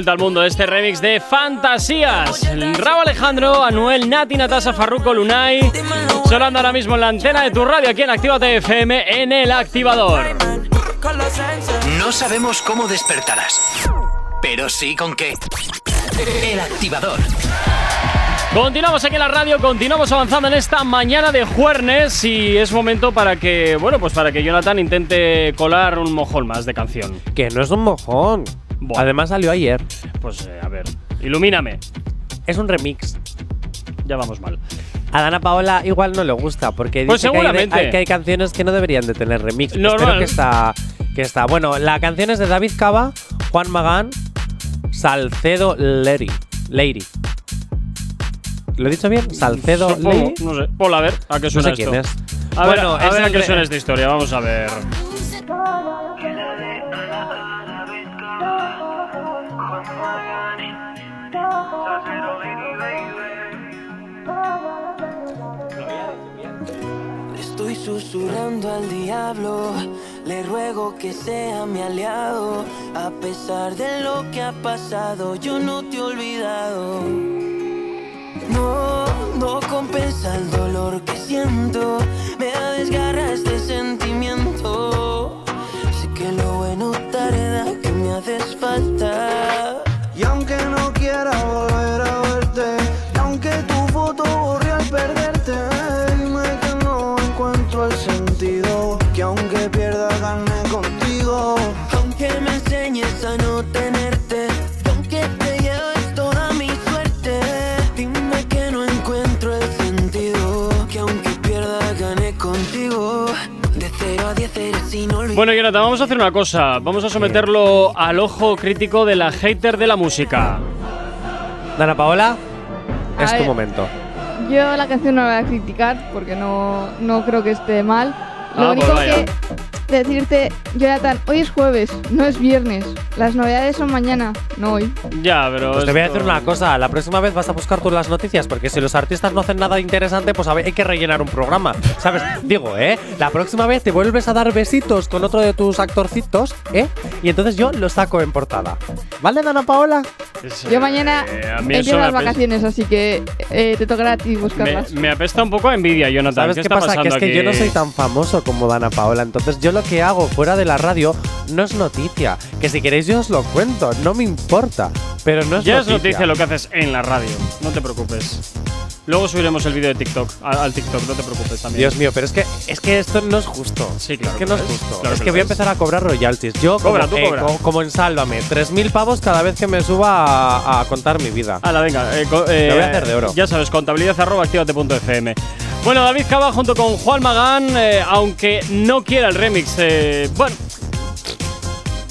Vuelta al mundo. Este remix de Fantasías. Rabo Alejandro, Anuel, Nati, Natasa, Farruko, Lunay. Sonando ahora mismo en la antena de tu radio aquí en Actívate FM en el activador. No sabemos cómo despertarás, pero sí con qué. El activador. Continuamos aquí en la radio, continuamos avanzando en esta mañana de jueves y es momento para que, bueno, pues para que Jonathan intente colar un mojón más de canción. Que no es un mojón. Además salió ayer. Pues eh, a ver, ilumíname. Es un remix. Ya vamos mal. A Dana Paola igual no le gusta porque Pues dice que hay, de- seguramente. hay- que hay canciones que no deberían de tener remix. Normal. Espero que está, que está. Bueno, la canción es de David Cava, Juan Magán, Salcedo Lady. Lady. ¿Lo he dicho bien? Salcedo Supongo, Lady. no sé. Hola, a ver, ¿a qué suena sé esto? quién es. A ver, Bueno, a es ver a qué suena esta historia, vamos a ver. Susurrando al diablo, le ruego que sea mi aliado. A pesar de lo que ha pasado, yo no te he olvidado. No, no compensa el dolor que siento, me desgarra este sentimiento. Sé que lo bueno tarda, que me haces falta. Y aunque no quiera volver Bueno, Jonathan, vamos a hacer una cosa. Vamos a someterlo al ojo crítico de la hater de la música. Dana Paola, A es tu momento. Yo la canción no la voy a criticar porque no, no creo que esté mal. Lo Ah, pues único vaya. que decirte, Jonathan, hoy es jueves, no es viernes. Las novedades son mañana, no hoy. Ya, pero. Pues te voy a decir una cosa, la próxima vez vas a buscar tú las noticias, porque si los artistas no hacen nada interesante, pues a ver, hay que rellenar un programa, ¿sabes? Digo, ¿eh? La próxima vez te vuelves a dar besitos con otro de tus actorcitos, ¿eh? Y entonces yo lo saco en portada. ¿Vale, Dana Paola? Yo mañana Eh, a mí empiezo me las vacaciones, así que eh, te tocará a ti Me, buscarlas. me apesta un poco a envidia, Jonathan. ¿Sabes ¿Qué, qué, está pasa? Que es pasando que yo no soy tan famoso como Dana Paola, entonces yo lo que hago fuera de la radio no es noticia. Que si queréis yo os lo cuento, no me importa. Pero no es Ya noticia. es noticia lo que haces en la radio. No te preocupes. Luego subiremos el vídeo de TikTok al, TikTok, no te preocupes también. Dios mío, pero es que es que esto no es justo. Sí, claro Es que que no lo es es. justo. Claro es que que lo voy a empezar a cobrar royalties. Yo, Cobra, como, tú eh, cobra. co- como en Sálvame, 3.000 pavos cada vez que me suba a, a contar mi vida. Hala, venga. eh, eh, Lo voy a hacer de oro. Ya sabes, contabilidad arroba activate.fm. Bueno, David Cava junto con Juan Magán, eh, aunque no quiera el remix, eh, bueno,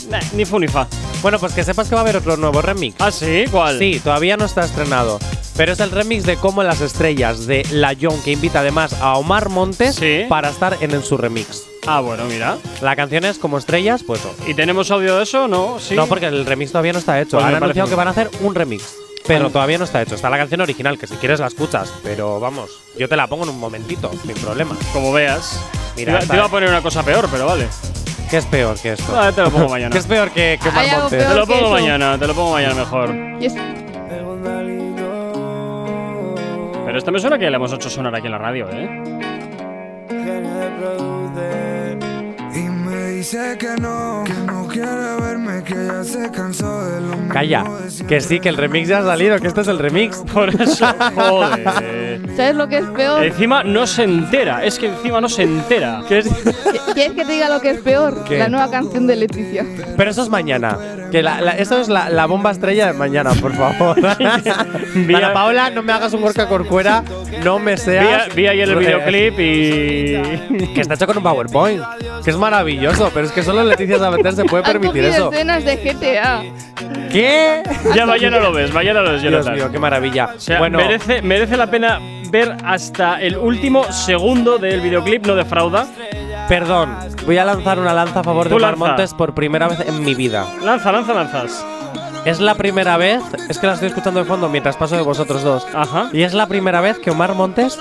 nah, ni fu ni fa. Bueno, pues que sepas que va a haber otro nuevo remix. ¿Ah, sí? ¿Cuál? Sí, todavía no está estrenado. Pero es el remix de Como las estrellas de La Young, que invita además a Omar Montes Sí. para estar en, en su remix. Ah, bueno, mira. La canción es Como estrellas, pues. oh. ¿Y tenemos audio de eso? No, sí. No, porque el remix todavía no está hecho. Pues Han anunciado que van a hacer un remix. Pero todavía no está hecho. Está la canción original, que si quieres la escuchas. Pero vamos, yo te la pongo en un momentito, sin problema. Como veas. Mira, te, iba- esta- te iba a poner una cosa peor, pero vale. ¿Qué es peor que esto? Ah, te lo pongo mañana. ¿Qué es peor que, que algo Montes? peor. Te lo pongo eso. mañana, te lo pongo mañana mejor. Y es- Pero esto me suena que le hemos hecho sonar aquí en la radio, ¿eh? Dice que no, que no quiere verme, que ya se cansó de lo mismo Calla, que sí, que el remix ya ha salido, que este es el remix. Por eso, joder. ¿Sabes lo que es peor? Encima no se entera, es que encima no se entera. ¿Qué es? ¿Qui- ¿Quieres que te diga lo que es peor? ¿Qué? La nueva canción de Leticia. Pero eso es mañana. Que la, la- eso es la, la bomba estrella de mañana, por favor. Ana Paola, no me hagas un Gorka Corcuera, no me seas. vi ayer el videoclip y. Que está hecho con un PowerPoint. Que es maravilloso, pero es que solo Leticia Sabater se puede permitir eso. escenas de GTA. ¿Qué? ya mañana lo ves, mañana lo ves, Dios Jonathan. mío, qué maravilla. O sea, bueno, merece, merece la pena ver hasta el último segundo del videoclip, no defrauda. perdón, voy a lanzar una lanza a favor de Omar lanza. Montes por primera vez en mi vida. Lanza, lanza, lanzas. Es la primera vez, es que la estoy escuchando de fondo mientras paso de vosotros dos. Ajá. Y es la primera vez que Omar Montes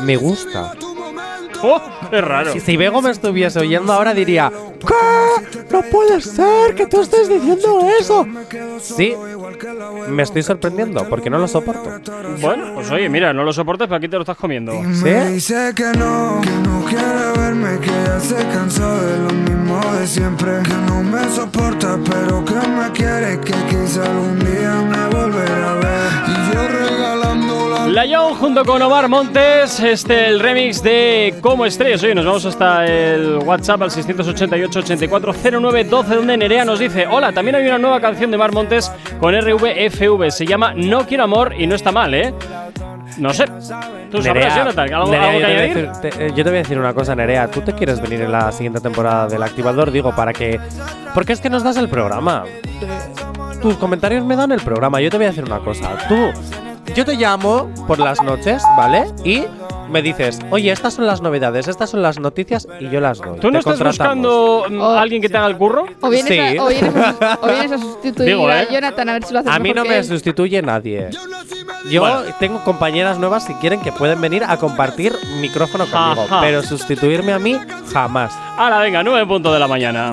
me gusta. ¡Oh! ¡Qué raro! Si, si Bego me estuviese oyendo ahora diría ¿Qué? No puede ser que tú estés diciendo eso. Sí, me estoy sorprendiendo porque no lo soporto. Bueno, pues oye, mira, no lo soportas, pero aquí te lo estás comiendo. Dice que no, que no quiere verme, que ya se cansó de lo mismo de siempre. Que no me soporta, pero que me quiere, que quizá algún día me volverá a ver. Y yo regalando la La Young junto con Omar Montes, este el remix de Como Estrellas. Oye, nos vamos hasta el WhatsApp al 688-840912, donde Nerea nos dice: Hola, también hay una nueva canción de Omar Montes con RVFV. Se llama No Quiero Amor y no está mal, ¿eh? No sé. ¿Tú sabrás, Nerea, Jonathan? ¿Algo, Nerea, algo yo, que te voy a añadir? decir, te- eh, yo te voy a decir una cosa, Nerea. ¿Tú te quieres venir en la siguiente temporada del Activador? Digo, para que. Porque es que nos das el programa. Tus comentarios me dan el programa. Yo te voy a decir una cosa. Tú. Yo te llamo por las noches, ¿vale? Y me dices, oye, estas son las novedades, estas son las noticias y yo las doy. ¿Tú no Te estás buscando mm, a alguien que te haga el curro? O vienes, Sí. a, o vienes a- o vienes a sustituir Digo, a ¿eh? Jonathan a ver si lo haces A mí mejor no que me él. sustituye nadie. Yo Bueno. tengo compañeras nuevas si quieren que pueden venir a compartir micrófono conmigo, Ajá. pero sustituirme a mí jamás. Ahora, venga, 9 en punto de la mañana.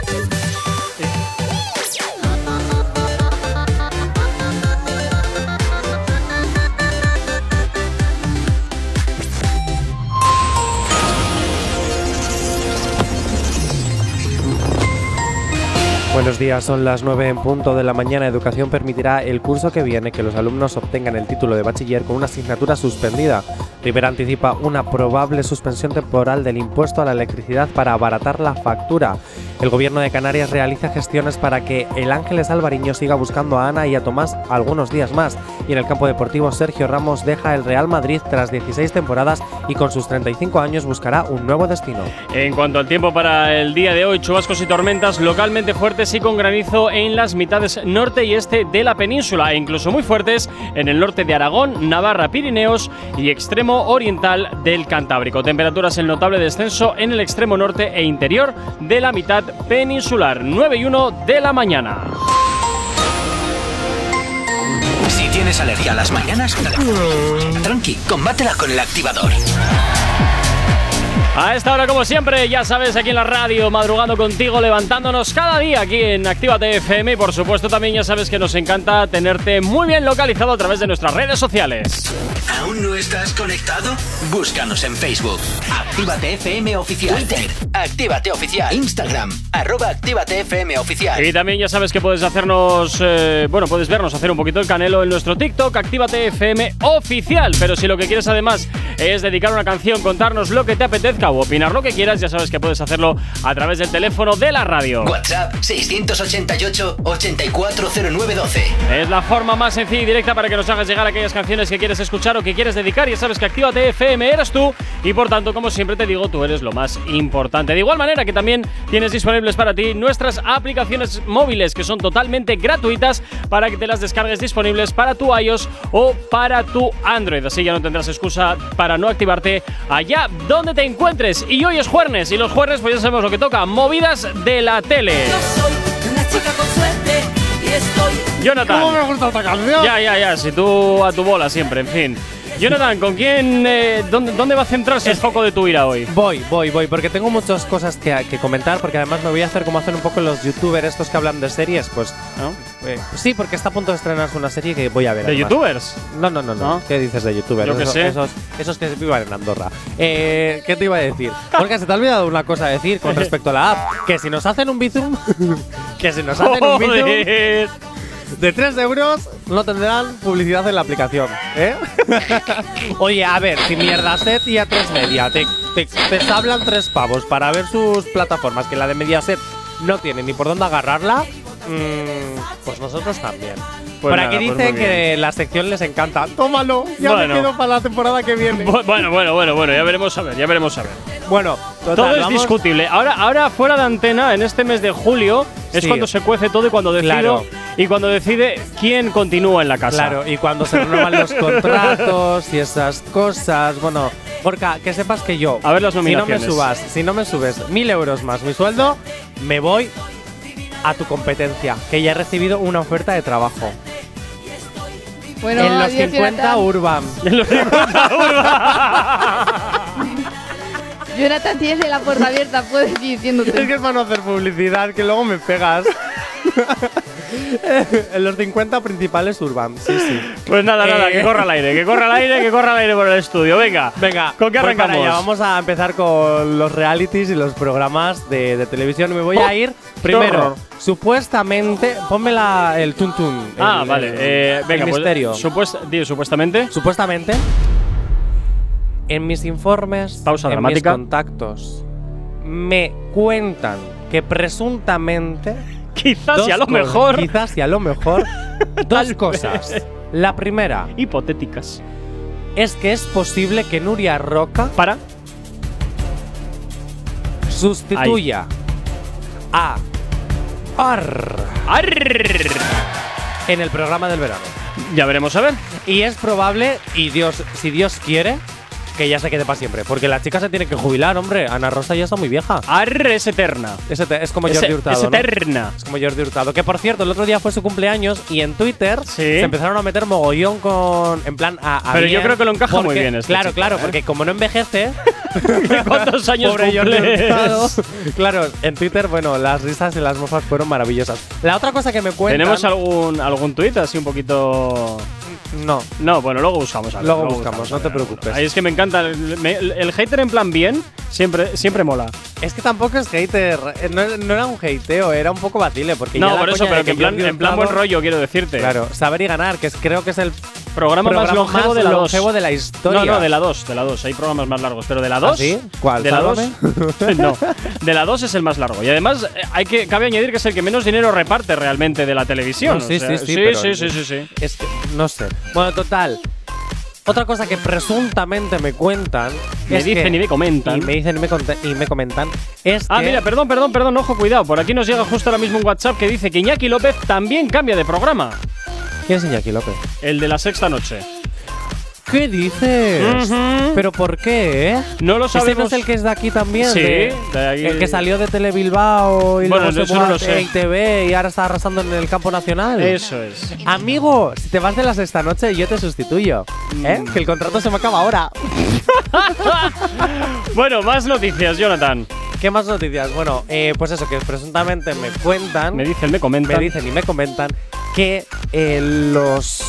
Buenos días, son las 9 en punto de la mañana. Educación permitirá el curso que viene que los alumnos obtengan el título de bachiller con una asignatura suspendida. Rivera anticipa una probable suspensión temporal del impuesto a la electricidad para abaratar la factura. El gobierno de Canarias realiza gestiones para que el Ángeles Alvariño siga buscando a Ana y a Tomás algunos días más. Y en el campo deportivo, Sergio Ramos deja el Real Madrid tras 16 temporadas y con sus 35 años buscará un nuevo destino. En cuanto al tiempo para el día de hoy, chubascos y tormentas localmente fuertes y con granizo en las mitades norte y este de la península e incluso muy fuertes en el norte de Aragón, Navarra, Pirineos y extremo oriental del Cantábrico. Temperaturas en notable descenso en el extremo norte e interior de la mitad peninsular. 9 y 1 de la mañana. Si tienes alergia a las mañanas, tranqui, combátela con el activador. A esta hora, como siempre, ya sabes, aquí en la radio, madrugando contigo, levantándonos cada día aquí en Actívate FM. Y por supuesto, también ya sabes que nos encanta tenerte muy bien localizado a través de nuestras redes sociales. ¿Aún no estás conectado? Búscanos en Facebook. Actívate FM Oficial. Twitter. Actívate Oficial. Instagram. Arroba Actívate FM Oficial. Y también ya sabes que puedes hacernos, eh, bueno, puedes vernos hacer un poquito el canelo en nuestro TikTok, Actívate FM Oficial. Pero si lo que quieres además es dedicar una canción, contarnos lo que te apetezca, apetezca o opinar lo que quieras, ya sabes que puedes hacerlo a través del teléfono de la radio. WhatsApp 688-840912. Es la forma más sencilla y directa para que nos hagas llegar aquellas canciones que quieres escuchar o que quieres dedicar. Ya sabes que Actívate FM eres tú y por tanto, como siempre te digo, tú eres lo más importante. De igual manera que también tienes disponibles para ti nuestras aplicaciones móviles que son totalmente gratuitas para que te las descargues disponibles para tu iOS o para tu Android. Así ya no tendrás excusa para no activarte allá donde te encuentres. Y hoy es jueves y los jueves pues ya sabemos lo que toca, movidas de la tele. Una chica con suerte y estoy. Jonathan. ¿Cómo me gusta esta canción? Ya, ya, ya, si tú a tu bola siempre, en fin. Jonathan, ¿con quién, eh, dónde, dónde va a centrarse el foco de tu ira hoy? Voy, voy, voy, porque tengo muchas cosas que, que comentar, porque además me voy a hacer como hacen un poco los youtubers estos que hablan de series, pues... eh, sí, porque está a punto de estrenarse una serie que voy a ver. ¿De además. youtubers? No, no, no, no. ¿Qué dices de youtubers? Yo qué Esos- sé. Esos, esos que vivan en Andorra. Eh, ¿Qué te iba a decir? Porque se te ha olvidado una cosa a decir con respecto a la app. Que si nos hacen un bizum... que si nos hacen un bizum... De 3 euros no tendrán publicidad en la aplicación, ¿eh? Oye, a ver, si mierda set y a 3 media te, te, te hablan tres pavos para ver sus plataformas, que la de Mediaset no tiene ni por dónde agarrarla, mm, pues nosotros también. Pues por nada, aquí pues dicen que la sección les encanta. Tómalo, ya Bueno. me quedo para la temporada que viene. Bu- Bueno, bueno, bueno, bueno, ya veremos a ver, ya veremos a ver. Bueno, total, todo es discutible. Ahora, ahora fuera de antena, en este mes de julio, es Sí. cuando se cuece todo y cuando decide Claro. y cuando decide quién continúa en la casa. Claro, y cuando se renuevan los contratos y esas cosas. Bueno, Gorka, que sepas que yo. A ver las Si no me subas, si no me subes mil euros más mi sueldo, me voy a tu competencia, que ya he recibido una oferta de trabajo. Bueno, en los adiós, 50 Jonathan. Urban. En los 50 Jonathan, tienes la puerta abierta, puedes ir diciéndote. Es que es para no hacer publicidad, que luego me pegas. en los 50 principales Urban, sí, sí. Pues nada, nada, Eh. que corra al aire, que corra al aire, que corra al aire por el estudio. Venga, Venga, ¿con qué arrancamos? allá. Vamos a empezar con los realities y los programas de, de televisión. Me voy a ¡Oh! ir ¡Qué primero. Supuestamente, ponme la, el tuntun. Ah, el- vale. el- eh, venga, el pues, misterio. supuest- di, supuestamente. Supuestamente, en mis informes, Pausa en dramática. mis contactos, me cuentan que presuntamente. Quizás dos y a lo cosas- mejor. Quizás y a lo mejor. dos cosas. La primera Hipotéticas. es que es posible que Nuria Roca Para. sustituya a Ar en el programa del verano. Ya veremos a ver. Y es probable, y Dios, si Dios quiere, que ya se quede para siempre. Porque la chica se tiene que jubilar, hombre. Ana Rosa ya está muy vieja. Arre es eterna. Es, es como Es- Jordi Hurtado. es ¿no? eterna. Es como Jordi Hurtado. Que por cierto, el otro día fue su cumpleaños y en Twitter Sí. se empezaron a meter mogollón con. En plan, a. a Pero yo creo que lo encaja muy bien este Claro, chico, claro, ¿eh? porque como no envejece. ¿Cuántos años Pobre Jordi cumples? Hurtado. Claro, en Twitter, bueno, las risas y las mofas fueron maravillosas. La otra cosa que me cuentan. ¿Tenemos algún, algún tuit así un poquito.? No. No, bueno, luego buscamos. algo, Luego buscamos, no te preocupes. Ahí es que me encanta. El, me- el- hater en plan bien siempre, siempre mola. Es que tampoco es hater. eh, No, no era un hateo, era un poco vacile. Porque No, por eso, pero que en plan, en plan buen rollo, quiero decirte. Claro, saber y ganar, que es, creo que es el Programa, más longevo de la 2. longevo de la historia. No, no, de la 2, de la 2. Hay programas más largos, pero de la 2. ¿Ah, sí? ¿Cuál? De la 2. Sálvame? no. De la 2 es el más largo. Y además, eh, hay que, cabe añadir que es el que menos dinero reparte realmente de la televisión. No, sí, o sea, sí, sí, sí, sí, sí, sí, sí. Es que, no sé. Bueno, total. Otra cosa que presuntamente me cuentan. Me es dicen que- y me comentan. Y me dicen y me, y me comentan. Es Ah, que. mira, perdón, perdón, perdón, ojo, cuidado. Por aquí nos llega justo ahora mismo un WhatsApp que dice que Iñaki López también cambia de programa. ¿Quién es Iñaki López? El de la sexta noche. ¿Qué dices? ¿Pero por qué, eh? No lo ¿Ese no sabemos. es el que es de aquí también? Sí, de- de aquí- El que salió de Telebilbao y Bueno, luego se no lo sé. ITV y ahora está arrasando en el campo nacional. Eso es. Amigo, si te vas de las esta noche, yo te sustituyo. ¿Eh? Mm. Que el contrato se me acaba ahora. Bueno, más noticias, Jonathan. ¿Qué más noticias? Bueno, eh, pues eso, que presuntamente me cuentan. Me dicen, me comentan. Me dicen y me comentan que eh, los.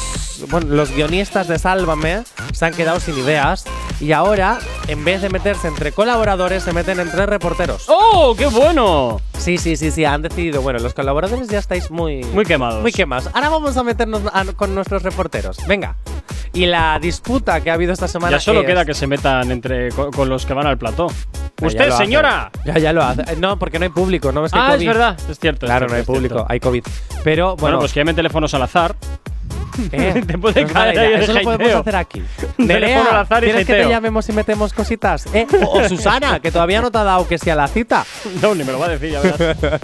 Bueno, los guionistas de Sálvame se han quedado sin ideas y ahora, en vez de meterse entre colaboradores, se meten entre reporteros. ¡Oh, qué bueno! Sí, sí, sí, sí, han decidido. Bueno, los colaboradores ya estáis muy. Muy quemados. Muy quemados. Ahora vamos a meternos a- con nuestros reporteros. Venga. Y la disputa que ha habido esta semana. Ya solo es- queda que se metan entre co- con, los que van al plató. Usted, señora. Ya, ya lo hace. No, porque no hay público, ¿no? Es que Ah, es COVID. verdad, es cierto. es Claro, cierto, no hay es público, cierto. hay COVID. Pero Bueno, bueno, pues que llamen teléfonos al azar. eh, te puede es caer ahí Eso lo podemos hacer aquí. Teléfono al Nerea, azar y ¿quieres que te llamemos y metemos cositas? ¿Eh? O, o Susana, que todavía no te ha dado que sea la cita. No, ni me lo va a decir, ya verás.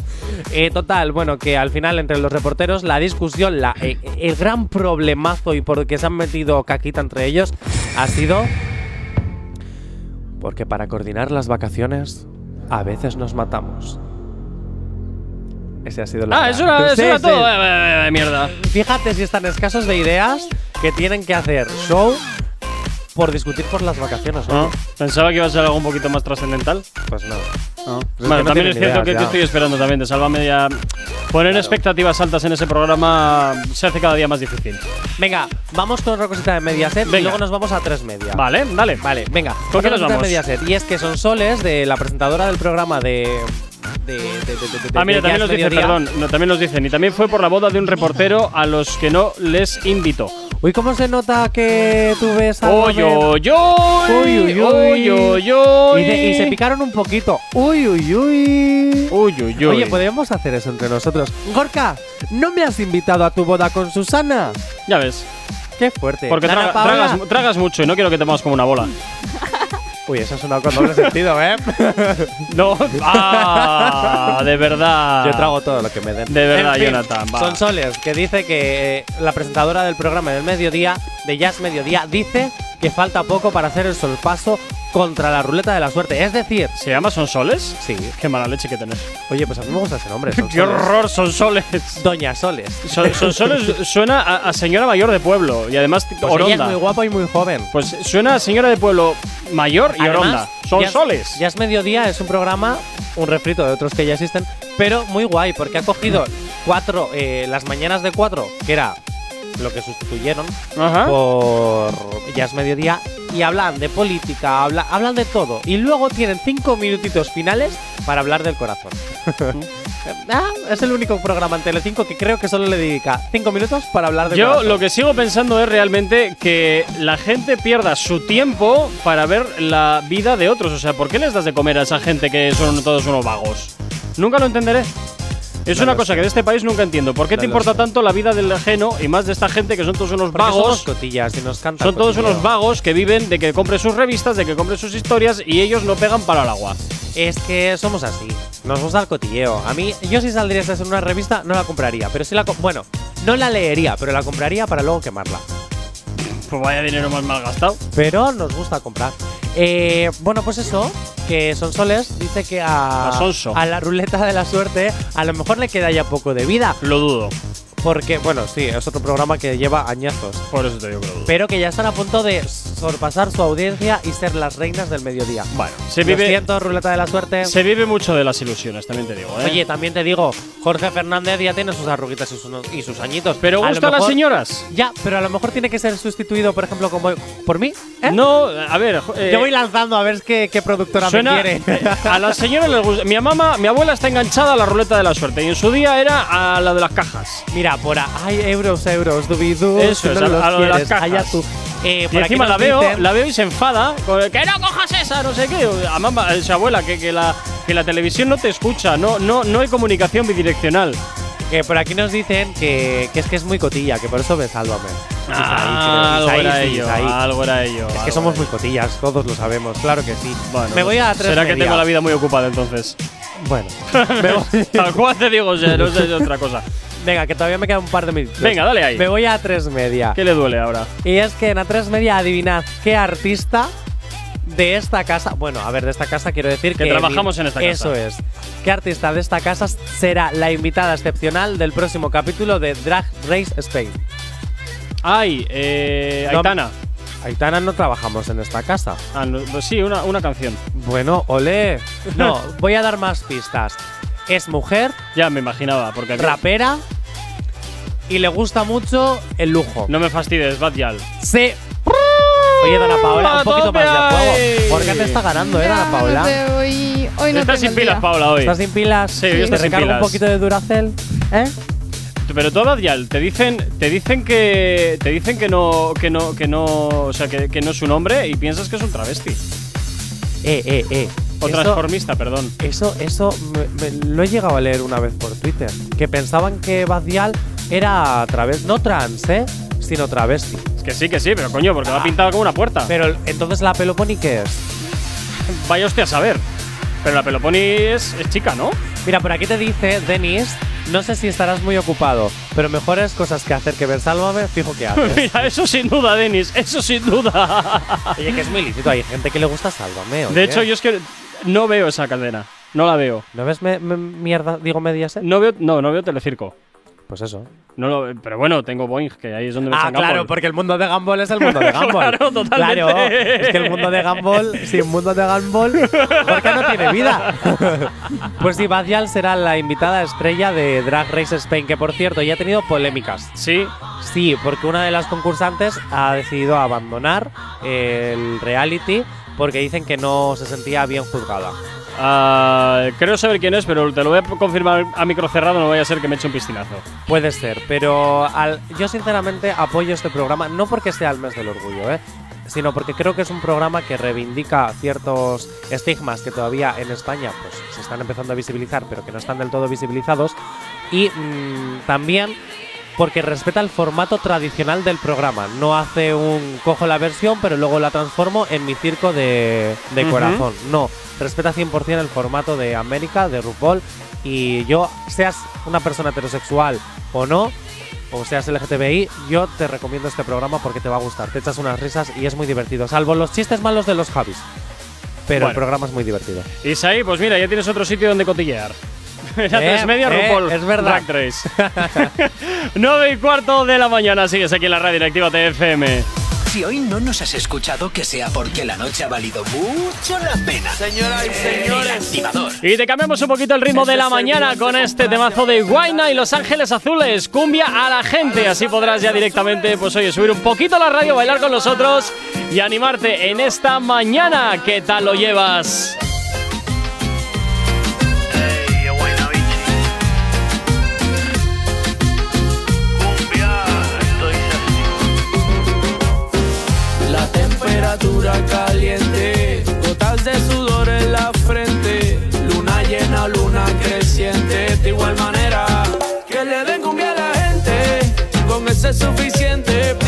Eh, total, bueno, que al final entre los reporteros la discusión, la, eh, el gran problemazo y por el que se han metido caquita entre ellos ha sido porque para coordinar las vacaciones a veces nos matamos. Ese ha sido la ah, eso Sí, era sí. todo. Eh, eh, eh, mierda. Fíjate si están escasos de ideas que tienen que hacer show por discutir por las vacaciones. No, oye. Pensaba que iba a ser algo un poquito más trascendental. Pues no. No. Pues es bueno, que no también es cierto ideas que, que ya. estoy esperando también de Salva Media. Poner expectativas altas en ese programa se hace cada día más difícil. Venga, vamos con otra cosita de Mediaset y Venga. luego nos vamos a tres media. Vale, dale. Vale, venga. ¿Con qué nos vamos? Mediaset. Y es que son Soles, de la presentadora del programa de. de, de, de- de- de- Ah, mira, de también nos dicen, perdón, no, también nos dicen, y también fue por la boda de un reportero a los que no les invitó. Uy, ¿cómo se nota que tú ves a. Uy, uy, uy. ¡Oy, oy, oy! Y, de- y se picaron un poquito. Uy, uy, uy. Uy, uy, uy. Oye, podríamos hacer eso entre nosotros. Gorka, ¿no me has invitado a tu boda con Susana? Ya ves. Qué fuerte. Porque tragas, tragas mucho y no quiero que te pongas como una bola. Uy, eso ha sonado con doble sentido, ¿eh? No. ¡Ah! De verdad. Yo trago todo lo que me den. De verdad, En fin, Jonathan. va. Son Soles, que dice que eh, la presentadora del programa del mediodía, de Jazz Mediodía, dice que falta poco para hacer el solpaso contra la ruleta de la suerte. Es decir, ¿Se llama Sonsoles? Sí. Qué mala leche que tenés. oye, pues a mí me gusta ese nombre. ¡Qué Sonsoles. horror, Sonsoles! Doña Soles. Son- Sonsoles suena a, a señora mayor de pueblo y además Pues ella oronda. es muy guapa y muy joven. Pues suena a señora de pueblo mayor y oronda. Son Jazz- soles. Jazz Mediodía es un programa, un refrito de otros que ya existen, pero muy guay, porque ha cogido cuatro, eh, las mañanas de cuatro, que era lo que sustituyeron Ajá. por Jazz Mediodía, y hablan de política, habla, hablan de todo. Y luego tienen cinco minutitos finales para hablar del corazón. Ah, es el único programa en Telecinco que creo que solo le dedica cinco minutos para hablar del Yo corazón. lo que sigo pensando es realmente que la gente pierda su tiempo para ver la vida de otros. O sea, ¿por qué les das de comer a esa gente que son todos unos vagos? Nunca lo entenderé. Es una cosa que de este país nunca entiendo. ¿Por qué te importa tanto la vida del ajeno y más de esta gente que son todos unos Porque vagos? cotillas y nos cantan Son todos cotilleo. unos vagos que viven de que compre sus revistas, de que compre sus historias y ellos no pegan para el agua. Es que somos así. Nos gusta el cotilleo. A mí, yo si saldría esta en una revista, no la compraría. Pero sí la. Bueno, no la leería, pero la compraría para luego quemarla. Pues vaya dinero más mal gastado. Pero nos gusta comprar. Eh, bueno, pues eso, que Sonsoles dice que a, A la ruleta de la suerte a lo mejor le queda ya poco de vida. Lo dudo. Porque, bueno, sí, es otro programa que lleva añazos. Por eso te digo que lo. Pero que ya están a punto de sorpasar su audiencia y ser las reinas del mediodía. Bueno, se Lo vive, siento, ruleta de la suerte. se vive mucho de las ilusiones, también te digo. ¿eh? Oye, también te digo, Jorge Fernández ya tiene sus arruguitas y sus, y sus añitos. ¿Pero A lo gusta a las señoras? Ya, pero a lo mejor tiene que ser sustituido, por ejemplo, como por mí. ¿eh? No, a ver. eh, Yo voy lanzando a ver qué, qué productora Suena, me quiere. eh, a las señoras les gusta. Mi mamá, mi abuela está enganchada a la ruleta de la suerte y en su día era a la de las cajas. Mira, por ahí, euros, euros, dubidú. Eso es, no a- los a lo de las cajas. allá tú. Eh, Y por aquí encima la veo, dicen- la veo y se enfada. con el, que no cojas esa, no sé qué. A mamá, a su abuela, que, que la, que la televisión no te escucha, no, no, no hay comunicación bidireccional. Que por aquí nos dicen que, que es que es muy cotilla, que por eso me sálvame. Ah, algo era ello, algo era ello. Es que somos muy cotillas, todos lo sabemos, claro que sí. Bueno, me voy a tres Será que tengo la vida muy ocupada entonces. Bueno, me voy- Tal cual te digo, no sé, es otra cosa. venga, que todavía me quedan un par de minutos. Venga, dale ahí. Me voy a tres media. ¿Qué le duele ahora? Y es que en A3 Media, adivinad qué artista de esta casa. Bueno, a ver, de esta casa quiero decir Que que. trabajamos en esta casa. Eso es. ¿Qué artista de esta casa será la invitada excepcional del próximo capítulo de Drag Race Spain? Ay, eh, No- Aitana. Aitana no trabajamos en esta casa. Ah, no, pues sí, una, una canción. Bueno, olé. No, voy a dar más pistas. Es mujer, Ya me imaginaba, porque rapera y le gusta mucho el lujo. no me fastidies, Badial. Sí. Oye, Dana Paola, un poquito más de ¡Tope fuego. ahí! ¿Por qué te está ganando, eh, Dana Paola? no hoy, hoy no Estás sin pilas, día. Paula, hoy. ¿Estás sin pilas? Sí, hoy ¿Te estás sin recargo un pilas. poquito de Duracell? ¿Eh? Pero tú, Badial, te dicen, te dicen que. Te dicen que no. que no. que no. O sea, que, que no es un hombre y piensas que es un travesti. Eh, eh, eh. O Eso- transformista, perdón. Eso, eso me- me- lo he llegado a leer una vez por Twitter. Que pensaban que Badial era a través, no trans, ¿eh? Sino travesti. Es que sí, que sí, pero coño, porque va pintado como una puerta. Pero entonces la Peloponi, ¿qué es? Vaya usted a saber. Pero la Peloponi es, es chica, ¿no? Mira, por aquí te dice Denis, no sé si estarás muy ocupado, pero mejores cosas que hacer que ver Sálvame, fijo que haces. Mira, eso sin duda, Denis, eso sin duda. Oye, que es muy lícito, hay gente que le gusta Sálvame. oye. De hecho, yo es que no veo esa cadena. No la veo. ¿No ves me- me- mierda, digo Mediaset? No veo, no, no veo Telecirco. Pues eso. No lo, pero bueno, tengo Boeing, que ahí es donde me Ah, echan claro, Gumball. porque el mundo de Gumball es el mundo de Gumball. Claro, totalmente. Claro, es que el mundo de Gumball, sin mundo de Gumball, Gorka no tiene vida. pues sí, Badial será la invitada estrella de Drag Race Spain, que por cierto ya ha tenido polémicas. Sí. Sí, porque una de las concursantes ha decidido abandonar el reality porque dicen que no se sentía bien juzgada. Ah, creo saber quién es, pero te lo voy a confirmar a micro cerrado, no vaya a ser que me eche un piscinazo. Puede ser, pero al- yo sinceramente apoyo este programa, no porque sea el mes del orgullo, ¿eh? sino porque creo que es un programa que reivindica ciertos estigmas que todavía en España pues, se están empezando a visibilizar, pero que no están del todo visibilizados. Y mm, también porque respeta el formato tradicional del programa. No hace un cojo la versión, pero luego la transformo en mi circo de, de Ujú. corazón. No, respeta 100% el formato de América, de RuPaul. Y yo, seas una persona heterosexual o no, o seas LGTBI, yo te recomiendo este programa porque te va a gustar. Te echas unas risas y es muy divertido. Salvo los chistes malos de los Javis. Pero el Bueno. programa es muy divertido. Isaí, pues mira, ya tienes otro sitio donde cotillear. Eh, tres media eh, RuPaul. es verdad. Drag Race. 9 y cuarto de la mañana, sigues aquí en la radio Directiva TFM. Si hoy no nos has escuchado, que sea porque la noche ha valido mucho la pena. Señoras y señores. El activador. Y te cambiamos un poquito el ritmo de la mañana con este temazo de Guayna y Los Ángeles Azules. Cumbia a la gente. Así podrás ya directamente, pues oye, subir un poquito la radio, bailar con nosotros y animarte en esta mañana. ¿Qué tal lo llevas? Es suficiente,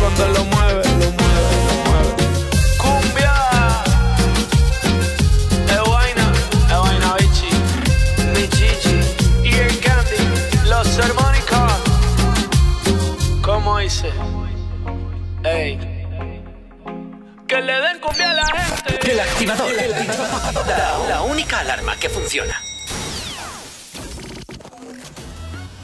cuando lo mueve, lo mueve, lo mueve. Cumbia. Es vaina, es vaina, bichi. Mi chichi. Y el candy. Los armónicos. ¿Cómo dice? Ey. Que le den cumbia a la gente. El activador. La, la única alarma que funciona.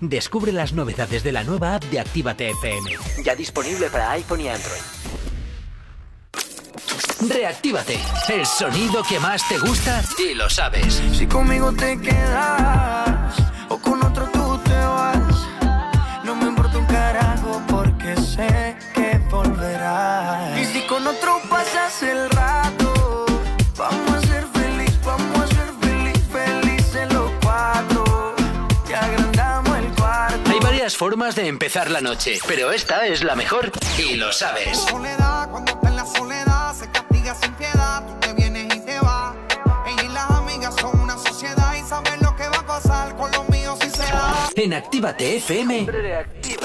Descubre las novedades de la nueva app de Actívate FM. Ya disponible para iPhone y Android. Reactívate. El sonido que más te gusta y lo sabes. Si conmigo te quedas o con otro tú te vas, no me importa un carajo porque sé que volverás. Y si con otro pasas el formas de empezar la noche, pero esta es la mejor y lo sabes. cuando está en la soledad, se castiga sin piedad. Tú te vienes y te vas. Ella y las amigas son una sociedad y saben lo que va a pasar con los míos si se da. En Actívate FM,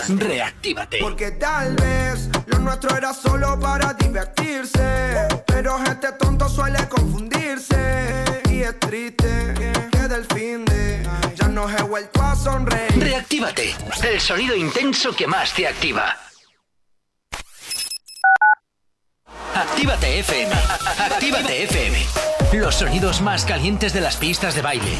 reactívate. Porque tal vez lo nuestro era solo para divertirse. Pero este tonto suele confundirse. Y es triste que del fin de ya no he vuelto a sonreír. Reactívate, el sonido intenso que más te activa. Actívate FM. Actívate FM. Los sonidos más calientes de las pistas de baile.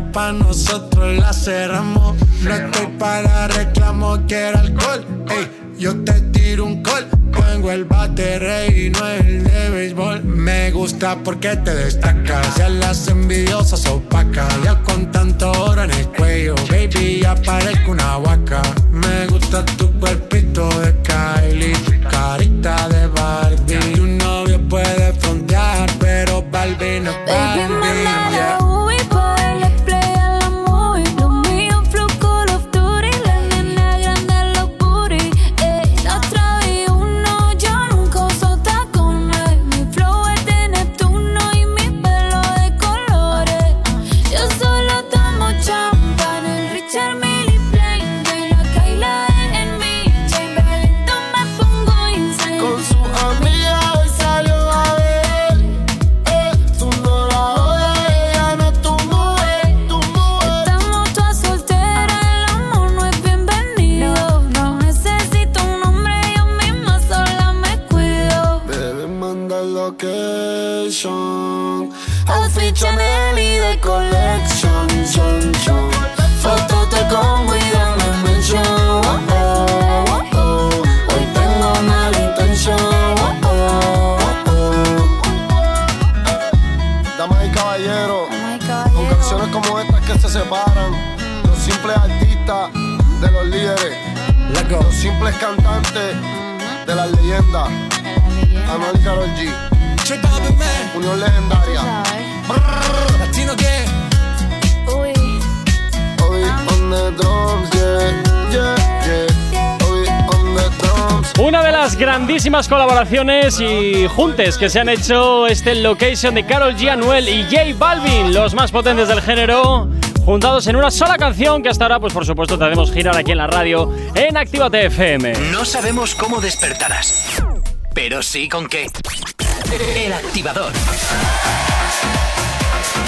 Pa' nosotros la cerramos. No estoy para reclamo, quiero alcohol. Ey, yo te tiro un call. Pongo el bate rey y no el de béisbol. Me gusta porque te destacas. Ya las envidiosas opacas. Ya con tanto oro en el cuello, baby, ya parezco una vaca. Me gusta tu cuerpito de Kylie, tu carita de las leyendas, Anuel y Karol G, Unión Legendaria. Latino que Obi on the drums, yeah, yeah, yeah. Obi on the drums. Una de las grandísimas colaboraciones y juntes que se han hecho este Location de Carol G. Anuel y J Balvin, los más potentes del género, juntados en una sola canción que hasta ahora, pues por supuesto, te haremos girar aquí en la radio en Actívate FM. No sabemos cómo despertarás, pero sí con qué. El activador.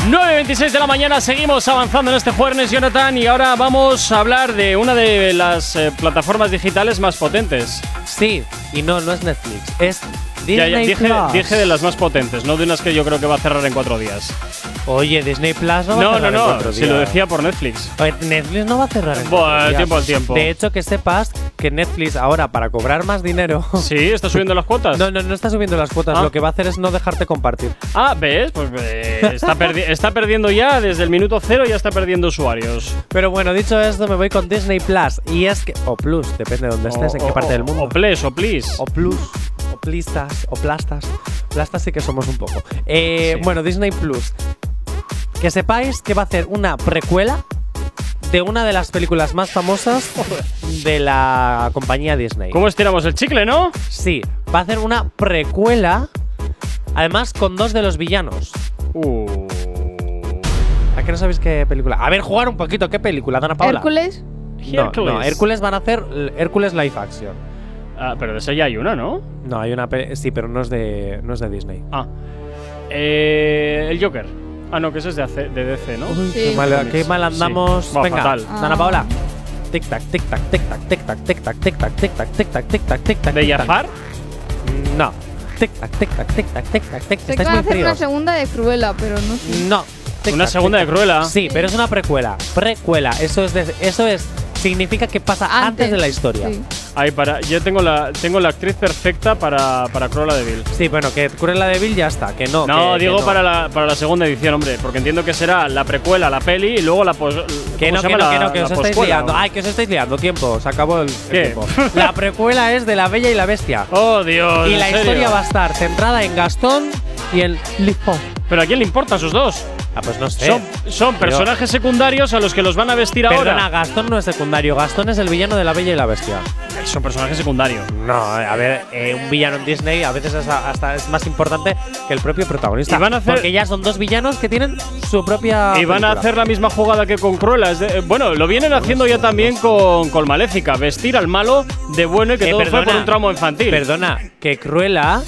9.26 de la mañana, seguimos avanzando en este jueves, Jonathan, y ahora vamos a hablar de una de las eh, plataformas digitales más potentes. Sí, y no, no es Netflix, es Disney Ya, ya, dije, Plus. dije de las más potentes, no de unas que yo creo que va a cerrar en cuatro días. Oye, Disney Plus no va a No, no, cerrar en no, cuatro si lo decía por Netflix. A ver, Netflix no va a cerrar en días. tiempo al tiempo. De hecho, que sepas que Netflix ahora, para cobrar más dinero. Sí, está subiendo las cuotas. No, no, no está subiendo las cuotas. Ah. Lo que va a hacer es no dejarte compartir. Ah, ¿ves? Pues eh, está, perdi- está perdiendo ya, desde el minuto cero ya está perdiendo usuarios. Pero bueno, dicho esto, me voy con Disney Plus. Y es que. O Plus, depende de dónde estés, en qué parte del mundo. O Ples, o Please. O Plus, o Plistas, o Plastas. Plastas sí que somos un poco. Eh, Bueno, Disney Plus. Que sepáis que va a hacer una precuela de una de las películas más famosas de la compañía Disney. ¿Cómo estiramos el chicle, no? Sí, va a hacer una precuela, además con dos de los villanos. Uh. ¿A qué no sabéis qué película? A ver, jugar un poquito, ¿qué película, Dana Paula? Hércules. No, no, Hércules van a hacer Hércules live action. Ah, pero de esa ya hay una, ¿no? No, hay una pe- sí, pero no es de no es de Disney. Ah. Eh, el Joker. Ah, no, que ese es de, AC de DC, ¿no? Qué mal, qué mal andamos. Sí. Venga, fatal. Dana Paula. Tic tac, tic tac, tic tac, tic tac, tic tac, tic tac, tic tac, tic tac, tic tac, tic tac. ¿De tac. Jafar? No. Tic tac, tic tac, tic tac, tic tac, tic. Sé que van a hacer una segunda de Cruella, pero no sé. No. Tic Una tac, segunda de tac. Cruella. Sí, pero es una precuela. Precuela. Eso es de- eso es significa que pasa antes, de la historia. sí. Ahí para. Yo tengo la, tengo la actriz perfecta para, para Cruella de Vil. Sí, bueno, que Cruella de Vil ya está, que no. No, que- que digo no. Para, la, para la segunda edición, hombre, porque entiendo que será la precuela, la peli y luego la pos. Que ¿cómo no, que no, que no, que os estáis liando. Ay, que os estáis liando. Tiempo, se acabó el, el tiempo. La precuela es de La Bella y la Bestia. Oh, Dios. y ¿en la serio? historia va a estar centrada en Gastón y en Lippo. ¿Pero a quién le importan sus dos? Ah, pues no sé. Son, personajes secundarios a los que los van a vestir Perdona, ahora. Gastón no es secundario. Gastón es el villano de La Bella y la Bestia. Son personajes secundarios. No, a ver, eh, un villano en Disney a veces es a- hasta es más importante que el propio protagonista. Y van a hacer- Porque ya son dos villanos que tienen su propia. Y van a película. hacer la misma jugada que con Cruella. es de- eh, bueno, lo vienen haciendo ya también con, con Maléfica. Vestir al malo de bueno y que Eh, todo fue perdona, por un tramo infantil. Perdona, que Cruella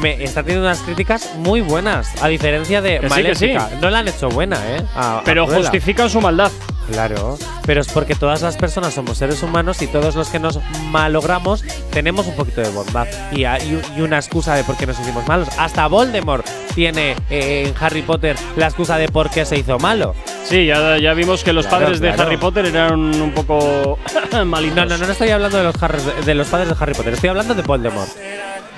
me está teniendo unas críticas muy buenas, a diferencia de Que sí, que Maléfica. sí. No la han hecho buena, ¿eh? A- a pero Cruella. justifican su maldad. Claro, pero es porque todas las personas somos seres humanos y todos los que nos malogramos tenemos un poquito de bondad y, hay- y una excusa de por qué nos hicimos malos. Hasta Voldemort tiene eh, en Harry Potter la excusa de por qué se hizo malo. Sí, ya, ya vimos que los Claro, padres de claro. Harry Potter eran un poco malitos. No, no, no, no estoy hablando de los, de los padres de Harry Potter, estoy hablando de Voldemort.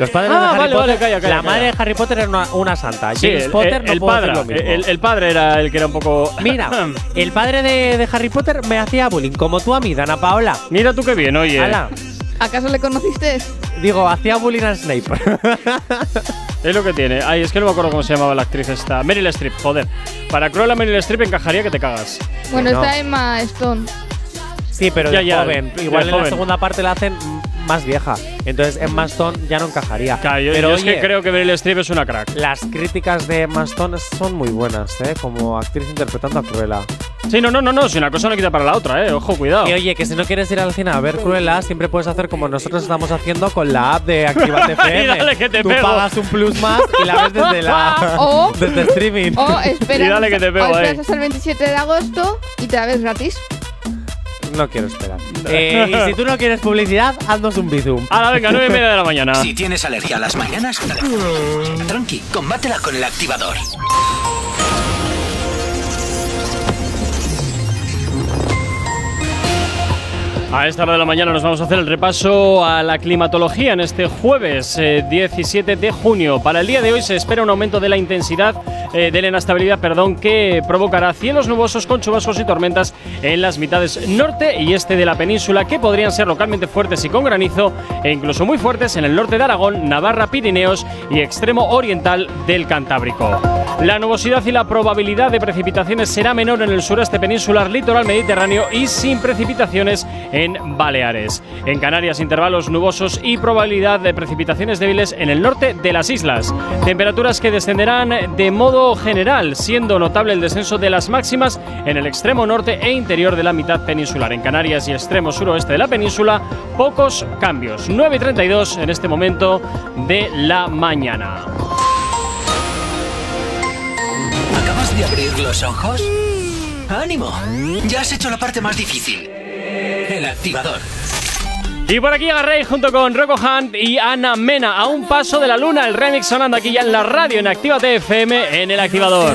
Los padres Ah, de Harry vale, Potter. vale, calla, calla, la calla. madre de Harry Potter era una, una santa. Sí, James el, Potter el- no el puedo padre, decir lo mismo. el, el padre era el que era un poco. Mira, el padre de, de Harry Potter me hacía bullying, como tú a mí, Dana Paola. Mira tú qué bien, oye. Ala, ¿Acaso le conociste? digo, hacía bullying a Snape. Es lo que tiene. Ay, es que no me acuerdo cómo se llamaba la actriz esta. Meryl Streep, joder. Para Cruella Meryl Streep encajaría que te cagas. Bueno, no. está Emma Stone. sí, pero Ya, de ya, joven. ya Igual en joven. la segunda parte la hacen más vieja. Entonces Emma Stone ya no encajaría. Claro, yo, pero yo es oye, que creo que Meryl Streep es una crack. las críticas de Emma Stone son muy buenas, ¿eh? Como actriz interpretando a Cruella. Sí, no, no, no, no. Si una cosa no quita para la otra, eh. Ojo, cuidado. Y oye, que si no quieres ir al cine a ver Cruella, siempre puedes hacer como nosotros estamos haciendo con la app de Activate FM. Y dale que te Tú pego. pagas un plus más y la ves desde la O- desde streaming. O espera, Y dale que te pego o esperas ahí. hasta el 27 de agosto y te la ves gratis. No quiero esperar. Eh, y si tú no quieres publicidad, haznos un bizum. Ahora, venga, nueve y media de la mañana. Si tienes alergia a las mañanas, tranqui, combátela con el activador. A esta hora de la mañana nos vamos a hacer el repaso a la climatología en este jueves eh, 17 de junio. Para el día de hoy se espera un aumento de la intensidad eh, de la inestabilidad, perdón, que provocará cielos nubosos con chubascos y tormentas en las mitades norte y este de la península que podrían ser localmente fuertes y con granizo e incluso muy fuertes en el norte de Aragón, Navarra, Pirineos y extremo oriental del Cantábrico. La nubosidad y la probabilidad de precipitaciones será menor en el sureste peninsular, litoral mediterráneo y sin precipitaciones en Baleares. En Canarias, intervalos nubosos y probabilidad de precipitaciones débiles en el norte de las islas. Temperaturas que descenderán de modo general, siendo notable el descenso de las máximas en el extremo norte e interior de la mitad peninsular. En Canarias y extremo suroeste de la península, pocos cambios. 9 y 32 en este momento de la mañana. ¿Acabas de abrir los ojos? ¡Ánimo! Ya has hecho la parte más difícil. El activador. Y por aquí agarréis junto con Rocco Hunt y Ana Mena a un paso de la luna, el remix sonando aquí ya en la radio en Actívate FM en el activador.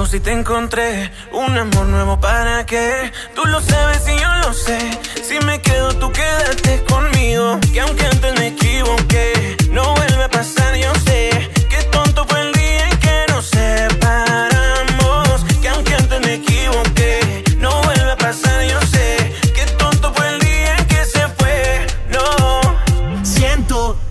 ¿Pa' qué busco si te encontré? Un amor nuevo para qué? Tú lo sabes y yo lo sé. Si me quedo, tú quédate conmigo. Que aunque antes me equivoqué, no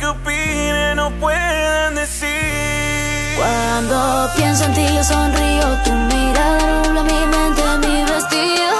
que opinen o puedan decir. Cuando pienso en ti yo sonrío, tu mirada nubla mi mente, mi vestido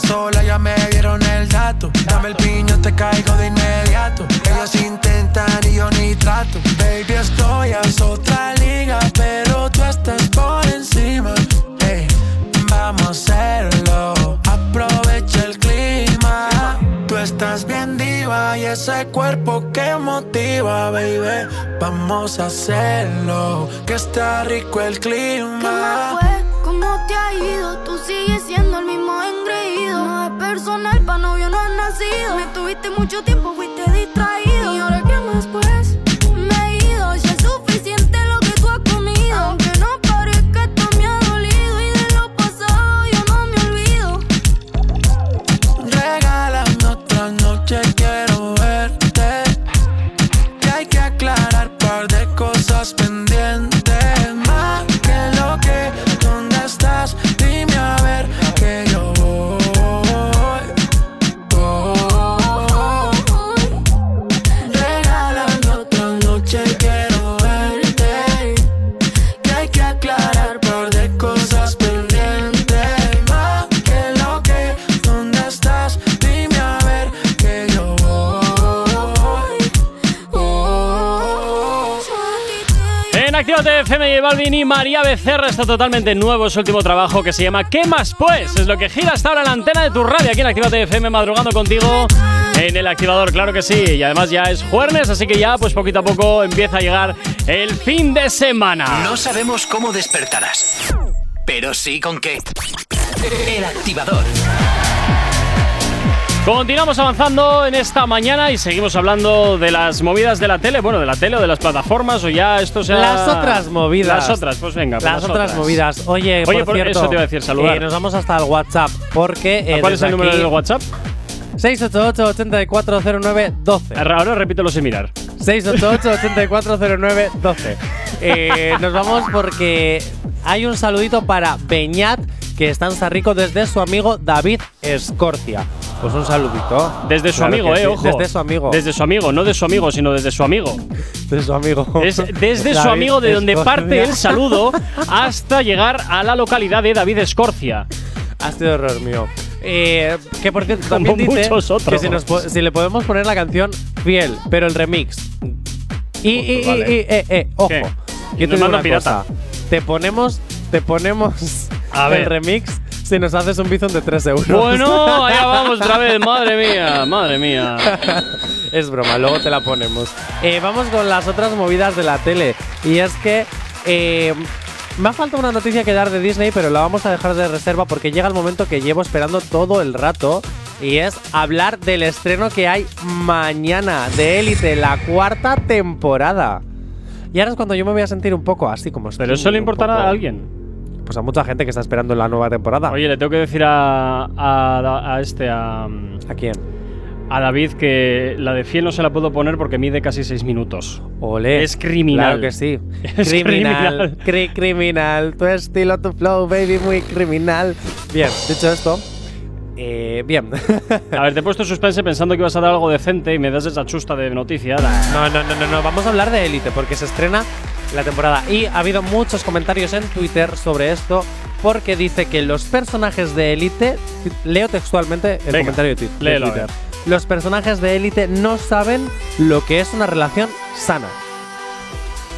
sola, ya me dieron el dato. Dame el piño, te caigo de inmediato. Ellos intentan y yo ni trato. Baby, estoy a otra liga, pero tú estás por encima. Hey, vamos a hacerlo, aprovecha el clima. Tú estás bien diva y ese cuerpo que motiva, baby. Vamos a hacerlo, que está rico el clima. Tuviste mucho tiempo, fuiste distraído. Balvin y María Becerra está totalmente nuevo su último trabajo que se llama ¿Qué más pues? Es lo que gira hasta ahora la antena de tu radio aquí en Actívate FM madrugando contigo en el activador, claro que sí. Y además ya es jueves, así que ya pues poquito a poco empieza a llegar el fin de semana. No sabemos cómo despertarás, pero sí con qué. El activador. Continuamos avanzando en esta mañana y seguimos hablando de las movidas de la tele, bueno, de la tele o de las plataformas o ya esto sea... Las otras movidas. Las otras, pues venga. pues Las otras movidas. Oye, Oye, por, por cierto, eso te iba a decir, saludar. eh, nos vamos hasta el WhatsApp porque. eh, ¿A ¿Cuál es el número del WhatsApp? 688-8409-12. Ahora repítelo sin mirar. 688-8409-12. Eh, nos vamos porque hay un saludito para Beñat que está en Sarrico desde su amigo David Escorcia. Pues un saludito. Desde su Claro amigo, eh, sí, ojo. Desde su amigo. Desde su amigo, no de su amigo, sino desde su amigo. Desde su amigo. Es desde su amigo de donde Escorcia. parte el saludo hasta llegar a la localidad de David Escorcia. Ha sido error mío. Eh, que por cierto, Como también dice muchos otros. que si, nos po- si le podemos poner la canción Fiel, pero el remix. Y, y, y- Vale. y- eh, eh, ojo. ¿Qué? Yo te digo una pirata. cosa. Te ponemos, te ponemos A el remix si nos haces un bizón de 3 euros. Bueno, allá vamos otra vez, madre mía, madre mía. es broma, luego te la ponemos. Eh, vamos con las otras movidas de la tele. Y es que eh, me ha faltado una noticia que dar de Disney, pero la vamos a dejar de reserva porque llega el momento que llevo esperando todo el rato. Y es hablar del estreno que hay mañana de Élite, la cuarta temporada. Y ahora es cuando yo me voy a sentir un poco así como Pero eso le importará a alguien. Pues a mucha gente que está esperando la nueva temporada. Oye, le tengo que decir a, a, a este, a, ¿A quién? a David que la de fiel no se la puedo poner porque mide casi 6 minutos. Ole. Es criminal. Claro que sí. Es criminal. cri- criminal. Tu estilo, tu flow, baby, muy criminal. Bien, dicho esto. eh, bien. A ver, te he puesto suspense pensando que ibas a dar algo decente y me das esa chusta de noticia. No, no, no, no, no. Vamos a hablar de Élite porque se estrena la temporada. Y ha habido muchos comentarios en Twitter sobre esto porque dice que los personajes de Élite. Leo textualmente el Venga, comentario de, de léelo, a Twitter. Los personajes de Élite no saben lo que es una relación sana.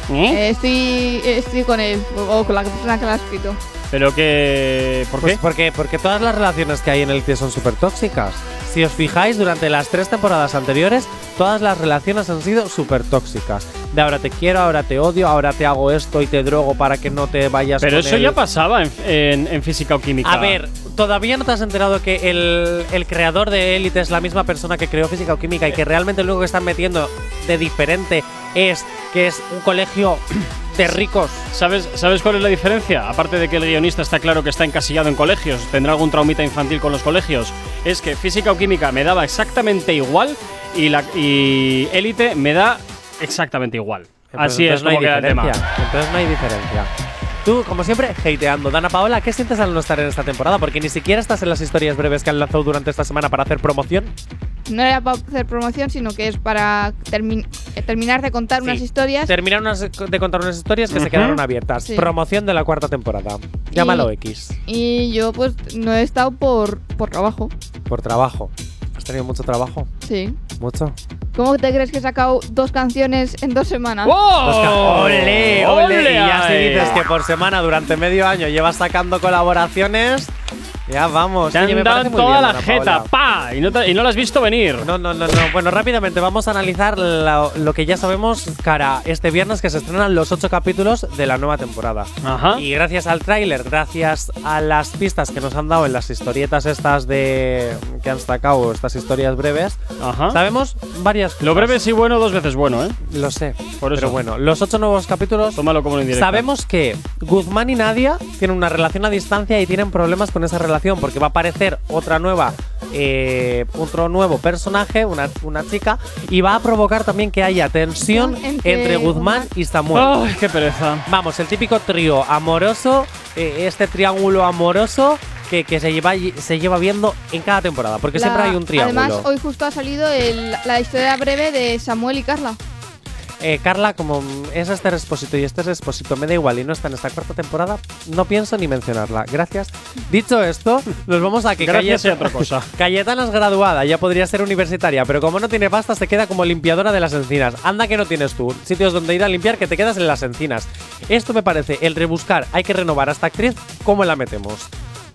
Eh, estoy, estoy con él, o con la persona que la ha escrito. Pero que. ¿Por Pues qué? porque, porque todas las relaciones que hay en Élite son súper tóxicas. Si os fijáis, durante las tres temporadas anteriores, todas las relaciones han sido súper tóxicas. De ahora te quiero, ahora te odio, ahora te hago esto y te drogo para que no te vayas Pero con eso él. ya pasaba en, en- en física o química. A ver, ¿todavía no te has enterado que el, el creador de Élite es la misma persona que creó física o química y que realmente lo único que están metiendo de diferente es que es un colegio de ricos? ¿Sabes, ¿Sabes cuál es la diferencia? Aparte de que el guionista está claro que está encasillado en colegios, tendrá algún traumita infantil con los colegios, es que física o química me daba exactamente igual y la y élite me da exactamente igual. Así es no como queda el tema. Entonces no hay diferencia. Tú, como siempre, hateando. Dana Paola, ¿qué sientes al no estar en esta temporada? Porque ni siquiera estás en las historias breves que han lanzado durante esta semana para hacer promoción. No era para hacer promoción, sino que es para termi- eh, terminar de contar unas historias. Terminar unas- de contar unas historias que se quedaron abiertas. Sí. Promoción de la cuarta temporada. Llámalo X. Y yo, pues, no he estado por, por trabajo. Por trabajo. ¿Has tenido mucho trabajo? Sí. ¿Mucho? ¿Cómo te crees que he sacado dos canciones en dos semanas? ¡Ole, ole! ¡Ole Y ya si ahí! dices que por semana durante medio año llevas sacando colaboraciones, Ya vamos. Te Oye, han me dado toda bien, la Ana jeta. ¡pa! Y no, te- y no lo has visto venir. No, no, no, no. Bueno, rápidamente vamos a analizar lo, lo que ya sabemos cara este viernes que se estrenan los ocho capítulos de la nueva temporada. Ajá. Y gracias al tráiler, gracias a las pistas que nos han dado en las historietas estas de que han sacado, estas historias breves, Ajá. sabemos varias cosas. Lo breve sí bueno, dos veces bueno, ¿eh? Lo sé. Por eso. Pero bueno, los ocho nuevos capítulos. Tómalo como una indirecta. Sabemos que Guzmán y Nadia tienen una relación a distancia y tienen problemas con esa relación porque va a aparecer otra nueva, eh, otro nuevo personaje, una, una chica, y va a provocar también que haya tensión Entre entre, Guzmán y Samuel. Ay, qué pereza. Vamos, el típico trío amoroso, eh, este triángulo amoroso que, que se, lleva, se lleva viendo en cada temporada, porque La- siempre hay un triángulo. Además, hoy justo ha salido el- la historia breve de Samuel y Carla. Eh, Carla, como es este Respósito y este es Respósito, me da igual y no está en esta cuarta temporada, no pienso ni mencionarla. Gracias. Dicho esto, nos vamos a que Gracias y Cayet- otra cosa. Cayetana es graduada, ya podría ser universitaria, pero como no tiene pasta, se queda como limpiadora de las encinas. Anda que no tienes tú. Sitios donde ir a limpiar que te quedas en las encinas. Esto me parece el rebuscar, hay que renovar a esta actriz, ¿cómo la metemos?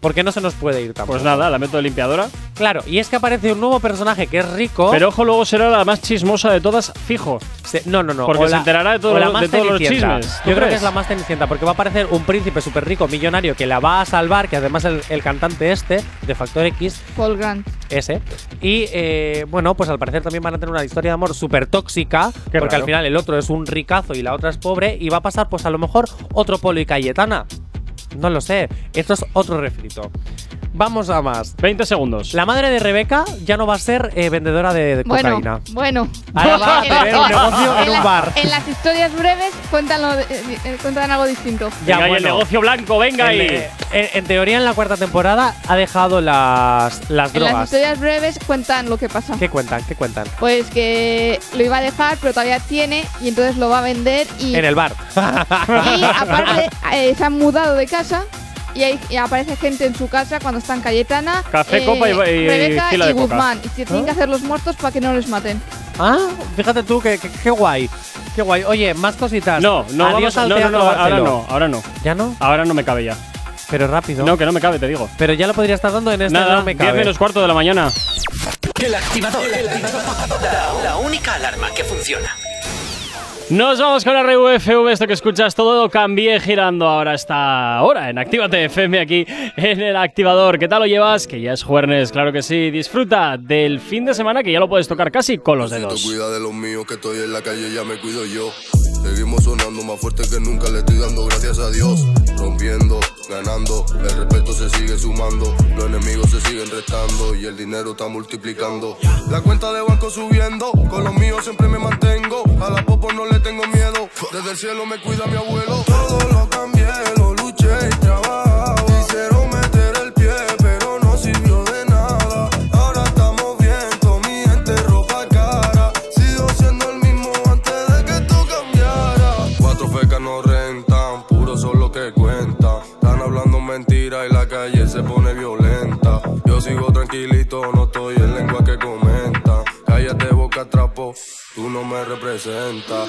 Porque no se nos puede ir tampoco. Pues nada, la meto de limpiadora. Claro, y es que aparece un nuevo personaje que es rico. Pero ojo, luego será la más chismosa de todas, fijo. Se- no, no, no. Porque o se la- enterará de, todo o la lo- más de todos los chismes. ¿Tú Yo creo que es la más cenicienta, porque va a aparecer un príncipe súper rico, millonario, que la va a salvar, que además el, el cantante este, de Factor X, Paul Grant. ese. Y eh, bueno, pues al parecer también van a tener una historia de amor súper tóxica, Qué porque raro. al final el otro es un ricazo y la otra es pobre, y va a pasar pues a lo mejor otro Polo y Cayetana. No lo sé, esto es otro refrito. Vamos a más. 20 segundos. La madre de Rebeca ya no va a ser eh, vendedora de, de Bueno, cocaína. bueno. Ahora va a tener un negocio en un la- bar. En las historias breves cuentan, lo de- eh, cuentan algo distinto. Venga, y el negocio blanco, venga en, ahí. eh, en- en teoría, en la cuarta temporada ha dejado las, las En las drogas. historias breves cuentan lo que pasa. ¿Qué cuentan? ¿Qué cuentan? Pues que lo iba a dejar, pero todavía tiene y entonces lo va a vender y, En el bar. y aparte eh, se han mudado de casa y, hay- y aparece gente en su casa cuando están Cayetana, Café, copa y- y Rebeca y de coca. Guzmán y se tienen que hacer los muertos para que no les maten. Ah, fíjate tú, qué, qué- qué guay. Qué guay. Oye, más cositas. No, no, Adiós vamos a, al no, no, Teatro no, ahora no, ahora no. ¿Ya no? Ahora no me cabe ya. Pero rápido. No, que no me cabe, te digo. Pero ya lo podría estar dando en este Nada, no me 10 cabe. menos cuarto de la mañana. El activador. La, la única alarma que funciona. Nos vamos con la RUFV, esto que escuchas todo cambié girando ahora esta hora en Actívate FM aquí en el activador. ¿Qué tal lo llevas? Que ya es jueves, claro que sí. Disfruta del fin de semana que ya lo puedes tocar casi con los dedos. Cuida de los míos que estoy en la calle, ya me cuido yo. Seguimos sonando más fuerte que nunca, le estoy dando gracias a Dios. Rompiendo, ganando, el respeto se sigue sumando. Los enemigos se siguen restando y el dinero está multiplicando. La cuenta de banco subiendo, con los míos siempre me mantengo. A la popo no le tengo miedo, desde el cielo me cuida mi abuelo. Todo lo cambié, lo luché y trabajaba. Quisieron meter el pie, pero no sirvió de nada. Ahora estamos bien, con mi gente ropa cara. Sigo siendo el mismo antes de que esto cambiara. Cuatro fecas no rentan, puro son lo que cuentan. Están hablando mentira y la calle se pone violenta. Yo sigo tranquilito, no estoy en lengua que comenta. Cállate boca trapo, tú no me representas.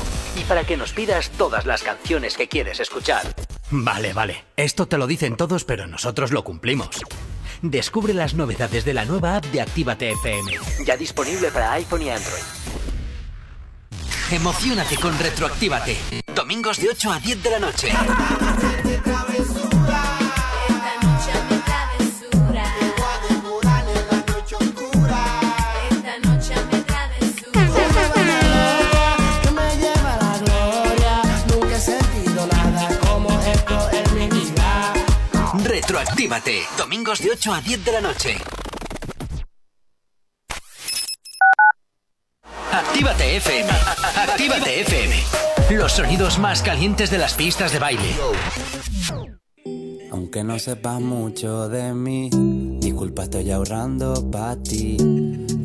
Para que nos pidas todas las canciones que quieres escuchar. Vale, vale. Esto te lo dicen todos, pero nosotros lo cumplimos. Descubre las novedades de la nueva app de Actívate FM. Ya disponible para iPhone y Android. Emocionate con Retroactívate. Domingos de 8 a 10 de la noche. Retroactívate. Domingos de 8 a 10 de la noche. Actívate FM. Actívate FM. Los sonidos más calientes de las pistas de baile. Aunque no sepas mucho de mí, disculpa, estoy ahorrando pa' ti.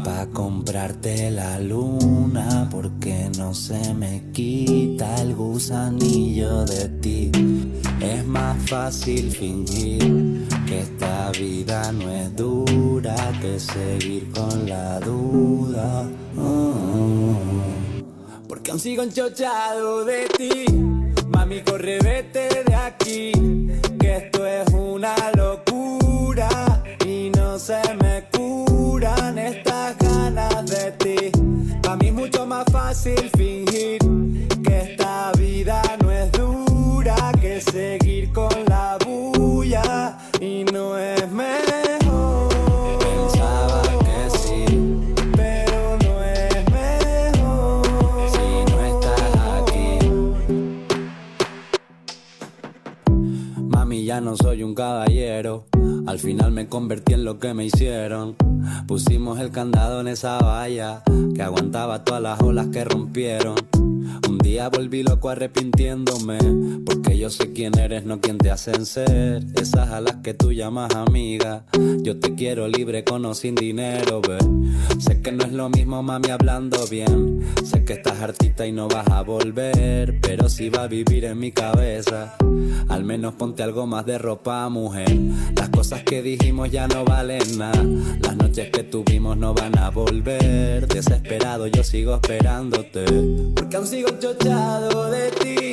Pa' comprarte la luna, porque no se me quita el gusanillo de ti. Es más fácil fingir que esta vida no es dura que seguir con la duda. Oh. Porque aún sigo enchochado de ti. Mami, corre, vete de aquí. Que esto es una locura. No se me curan estas ganas de ti. Para mí es mucho más fácil fingir que esta vida no es dura que seguir con la bulla. Y no es mejor. Pensaba que sí, pero no es mejor. Si no estás aquí. Mami, ya no soy un caballero. Al final me convertí en lo que me hicieron. Pusimos el candado en esa valla que aguantaba todas las olas que rompieron. Día volví loco arrepintiéndome, porque yo sé quién eres, no quién te hacen ser. Esas a las que tú llamas amiga. Yo te quiero libre con o sin dinero, ve. Sé que no es lo mismo, mami, hablando bien. Sé que estás hartita y no vas a volver, pero si va a vivir en mi cabeza. Al menos ponte algo más de ropa, mujer. Las cosas que dijimos ya no valen nada. Las noches que tuvimos no van a volver. Desesperado yo sigo esperándote. Porque aún sigo de ti.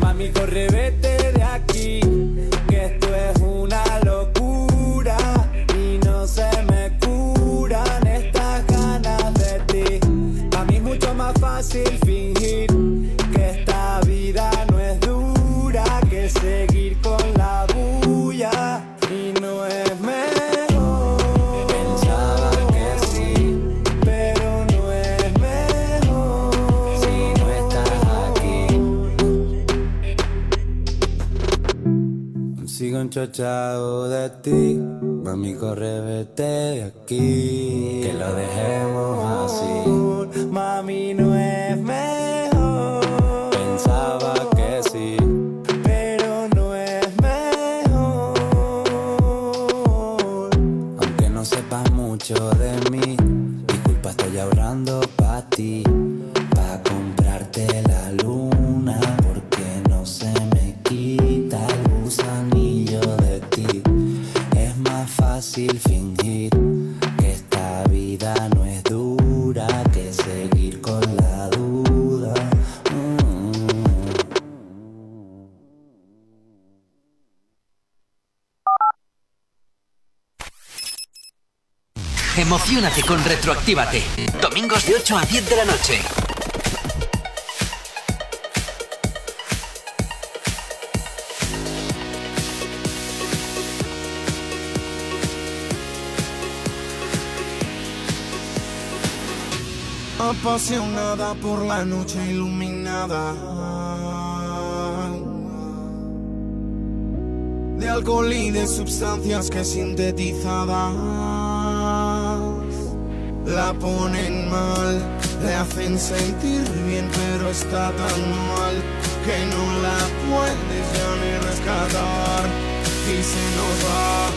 Mami, corre, vete de aquí. Que esto es una locura. Y no se me curan estas ganas de ti. A mí es mucho más fácil fingir enchochado de ti, mami corre vete de aquí, que lo dejemos así. Mami no es mejor. Emocionate con Retroactívate. Domingos de 8 a 10 de la noche. apasionada por la noche iluminada. De alcohol y de sustancias que sintetizadas la ponen mal. Le hacen sentir bien, pero está tan mal que no la puedes ya ni rescatar. Y se nos va,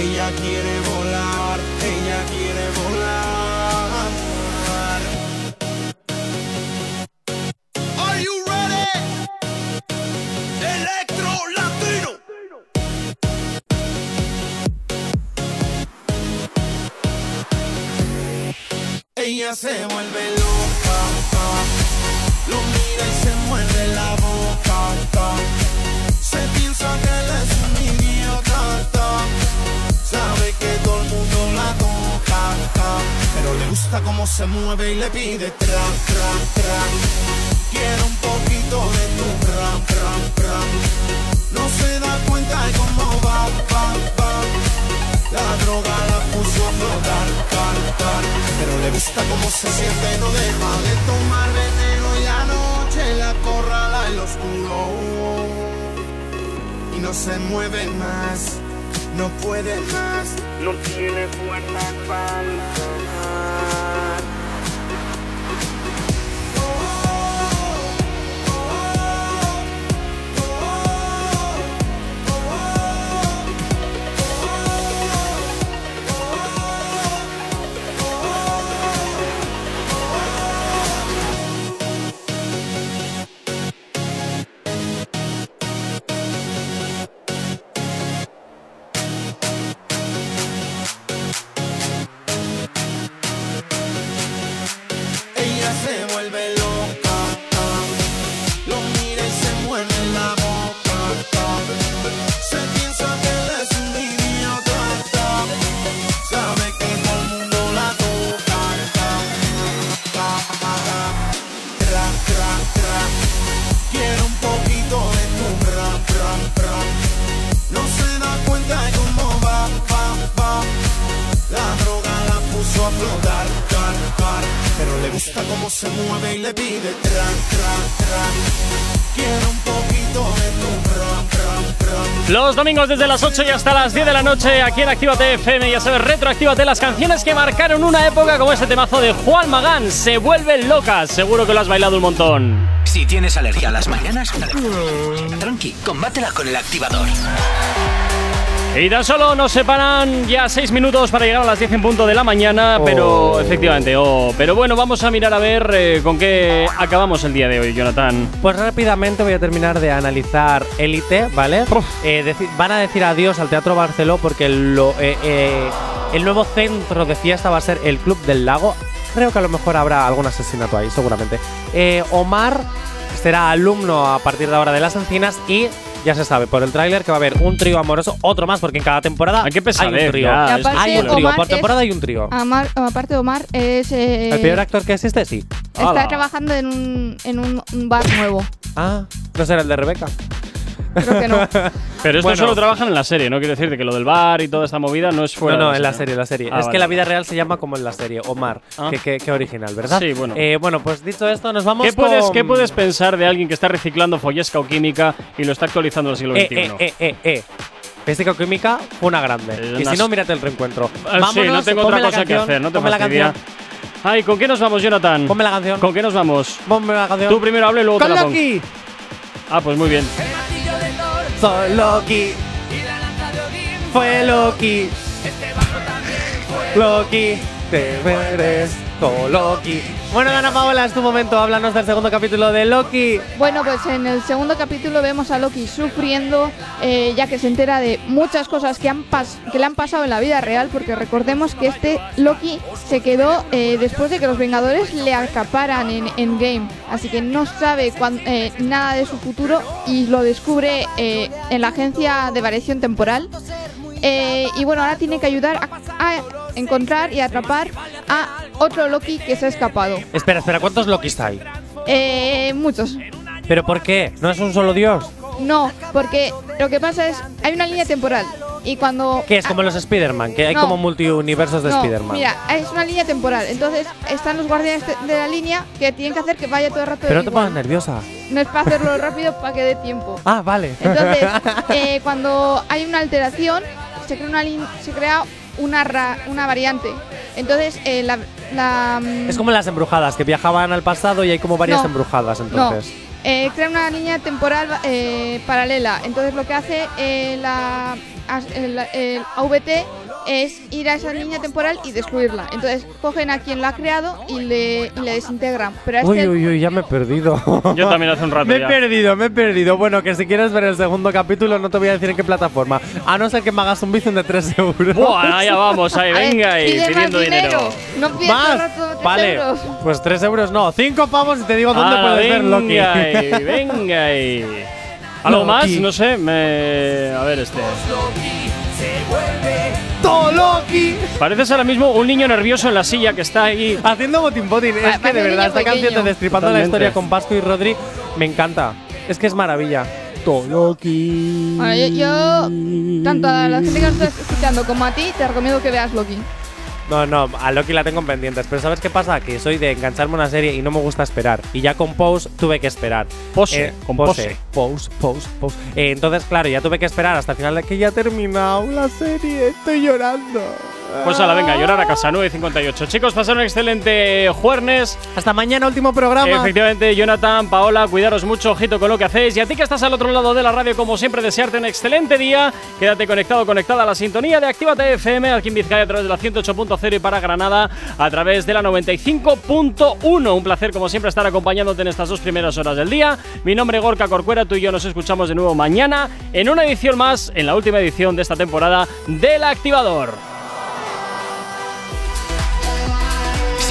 ella quiere volar, ella quiere volar. Se vuelve loca, lo mira y se muerde la boca. Se piensa que él es un idiota, sabe que todo el mundo la toca, pero le gusta cómo se mueve y le pide tra, tra, tra. Quiere un poquito de le gusta cómo se siente, no deja de tomar veneno y la noche la corrala en oscuro. Y no se mueve más, no puede más, no tiene fuerza para tomar. Desde las 8 y hasta las 10 de la noche aquí en Actívate FM, ya sabes, retroactívate las canciones que marcaron una época como este temazo de Juan Magán, Se vuelven locas, seguro que lo has bailado un montón. Si tienes alergia a las mañanas, tranqui, combátela con el activador. Y tan solo nos separan ya 6 minutos para llegar a las 10 en punto de la mañana, pero efectivamente, oh, pero bueno, vamos a mirar a ver eh, con qué acabamos el día de hoy, Jonathan. Pues rápidamente voy a terminar de analizar Élite, ¿vale? Eh, van a decir adiós al Teatro Barceló porque lo- eh, el nuevo centro de fiesta va a ser el Club del Lago. Creo que a lo mejor habrá algún asesinato ahí, seguramente. Omar será alumno a partir de ahora de las encinas y ya se sabe por el tráiler que va a haber un trío amoroso, otro más, porque en cada temporada hay, pesadez, un trío. ya, Y aparte, hay un trío, Omar por es- temporada hay un trío. Amar- aparte, Omar es. eh, ¿El peor actor que existe? Sí. Está trabajando en un, en un, un bar nuevo. Ah, no será el de Rebeca. Creo que no. Pero esto Bueno. solo trabajan en la serie, ¿no? Quiero decirte que lo del bar y toda esta movida no es fuera no, no, de en la serie, en la serie. Ah, es vale. que la vida real se llama como en la serie, Omar. Ah. Qué, qué- qué original, ¿verdad? Sí, bueno. Eh, bueno, pues dicho esto, nos vamos ¿Qué puedes, con- ¿Qué puedes pensar de alguien que está reciclando follesca o química y lo está actualizando en el siglo Eh, XXI? eh, eh, eh, eh. Física o química fue una grande. y unas- si no, mírate el reencuentro. Ah, sí, Vámonos, no tengo otra cosa canción, que hacer, no te ponme la fastidia. canción. Ay, ¿con qué nos vamos, Jonathan? Ponme la canción. ¿Con qué nos vamos? Ponme la canción. Tú primero habla y luego Con te la pongo. Ah, pues muy bien. Soy Loki. Fue Loki. Loki. Te verás Loki. Bueno, Ana Paola, es tu momento. Háblanos del segundo capítulo de Loki. Bueno, pues en el segundo capítulo vemos a Loki sufriendo, eh, ya que se entera de muchas cosas que, han pas- que le han pasado en la vida real, porque recordemos que este Loki se quedó eh, después de que los Vengadores le acaparan en Endgame, así que no sabe cuán- eh, nada de su futuro y lo descubre en la agencia de variación temporal. Y bueno, ahora tiene que ayudar a encontrar y atrapar a otro Loki que se ha escapado. Espera, espera, ¿cuántos Lokis hay? Eh, muchos. ¿Pero por qué? ¿No es un solo dios? No, porque lo que pasa es, hay una línea temporal y cuando... ¿Qué es como los Spider-Man? Que hay No. como multiuniversos de No, Spider-Man. mira, es una línea temporal, entonces están los guardianes de- la línea que tienen que hacer que vaya todo el rato Pero no te pongas nerviosa. No es para hacerlo rápido para que dé tiempo. Ah, vale. Entonces, eh, cuando hay una alteración, se crea una, se crea una, ra- una variante. Entonces, eh, la, la, mm, Es como las embrujadas, que viajaban al pasado y hay como varias No. embrujadas, entonces. eh, crea una línea temporal eh, paralela. Entonces, lo que hace eh, la, el, el AVT es ir a esa línea temporal y destruirla. Entonces, cogen a quien la ha creado y le, y le desintegran. Pero a Uy, este uy, uy, ya me he perdido. Yo también hace un rato Me he ya. perdido, me he perdido. Bueno, que si quieres ver el segundo capítulo, no te voy a decir en qué plataforma. A no ser que me hagas un bizum de 3 euros. Buah, allá vamos, ahí, venga ahí, pidiendo dinero. No ¿Más? Vale, euros. pues 3 euros no. 5 pavos y te digo dónde Ah, puedes ver Loki. venga ahí, venga ahí. ¿Algo Loki. más? No sé, me... A ver este. ¡Toloki! Pareces ahora mismo un niño nervioso en la silla que está ahí. Haciendo botín botín. Es que de verdad, esta canción de pequeño. Destripando la historia con Pascu y Rodri me encanta. Es que es maravilla. Toloki. Bueno, yo, yo, tanto a la gente que nos está escuchando como a ti, te recomiendo que veas Loki. No, no, a Loki la tengo en pendientes. Pero ¿sabes qué pasa? Que soy de engancharme a una serie y no me gusta esperar. Y ya con Pose tuve que esperar. Pose, con pose. Pose, pose, pose. Eh, entonces, claro, ya tuve que esperar hasta el final de que ya ha terminado la serie. Estoy llorando. Pues ala, venga, a llorar a casa, 9.58. Chicos, pasaron un excelente jueves. Hasta mañana, último programa. Efectivamente, Jonathan, Paola, cuidaros mucho, ojito con lo que hacéis. Y a ti que estás al otro lado de la radio, como siempre, desearte un excelente día. Quédate conectado, conectada a la sintonía de Actívate FM, aquí en Vizcaya a través de la 108.0 y para Granada a través de la 95.1. Un placer, como siempre, estar acompañándote en estas dos primeras horas del día. Mi nombre es Gorka Corcuera, tú y yo nos escuchamos de nuevo mañana en una edición más, en la última edición de esta temporada del Activador.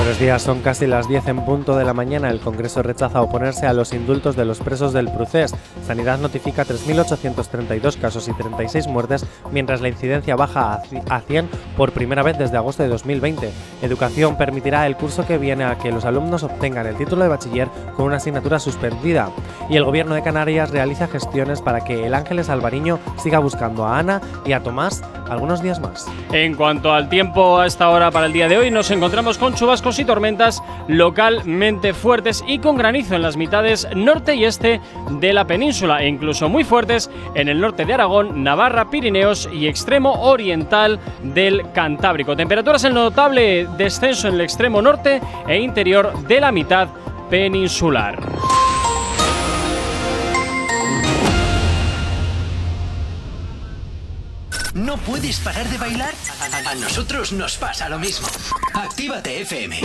Buenos días, son casi las 10 en punto de la mañana. El Congreso rechaza oponerse a los indultos de los presos del Procés. Sanidad notifica 3.832 casos y 36 muertes, mientras la incidencia baja a ci- a 100 por primera vez desde agosto de 2020. Educación permitirá el curso que viene a que los alumnos obtengan el título de bachiller con una asignatura suspendida. Y el Gobierno de Canarias realiza gestiones para que el Ángeles Alvariño siga buscando a Ana y a Tomás algunos días más. En cuanto al tiempo a esta hora para el día de hoy, nos encontramos con chubascos y tormentas localmente fuertes y con granizo en las mitades norte y este de la península e incluso muy fuertes en el norte de Aragón, Navarra, Pirineos y extremo oriental del Cantábrico. Temperaturas en notable descenso en el extremo norte e interior de la mitad peninsular. ¿No puedes parar de bailar? A nosotros nos pasa lo mismo. Actívate FM.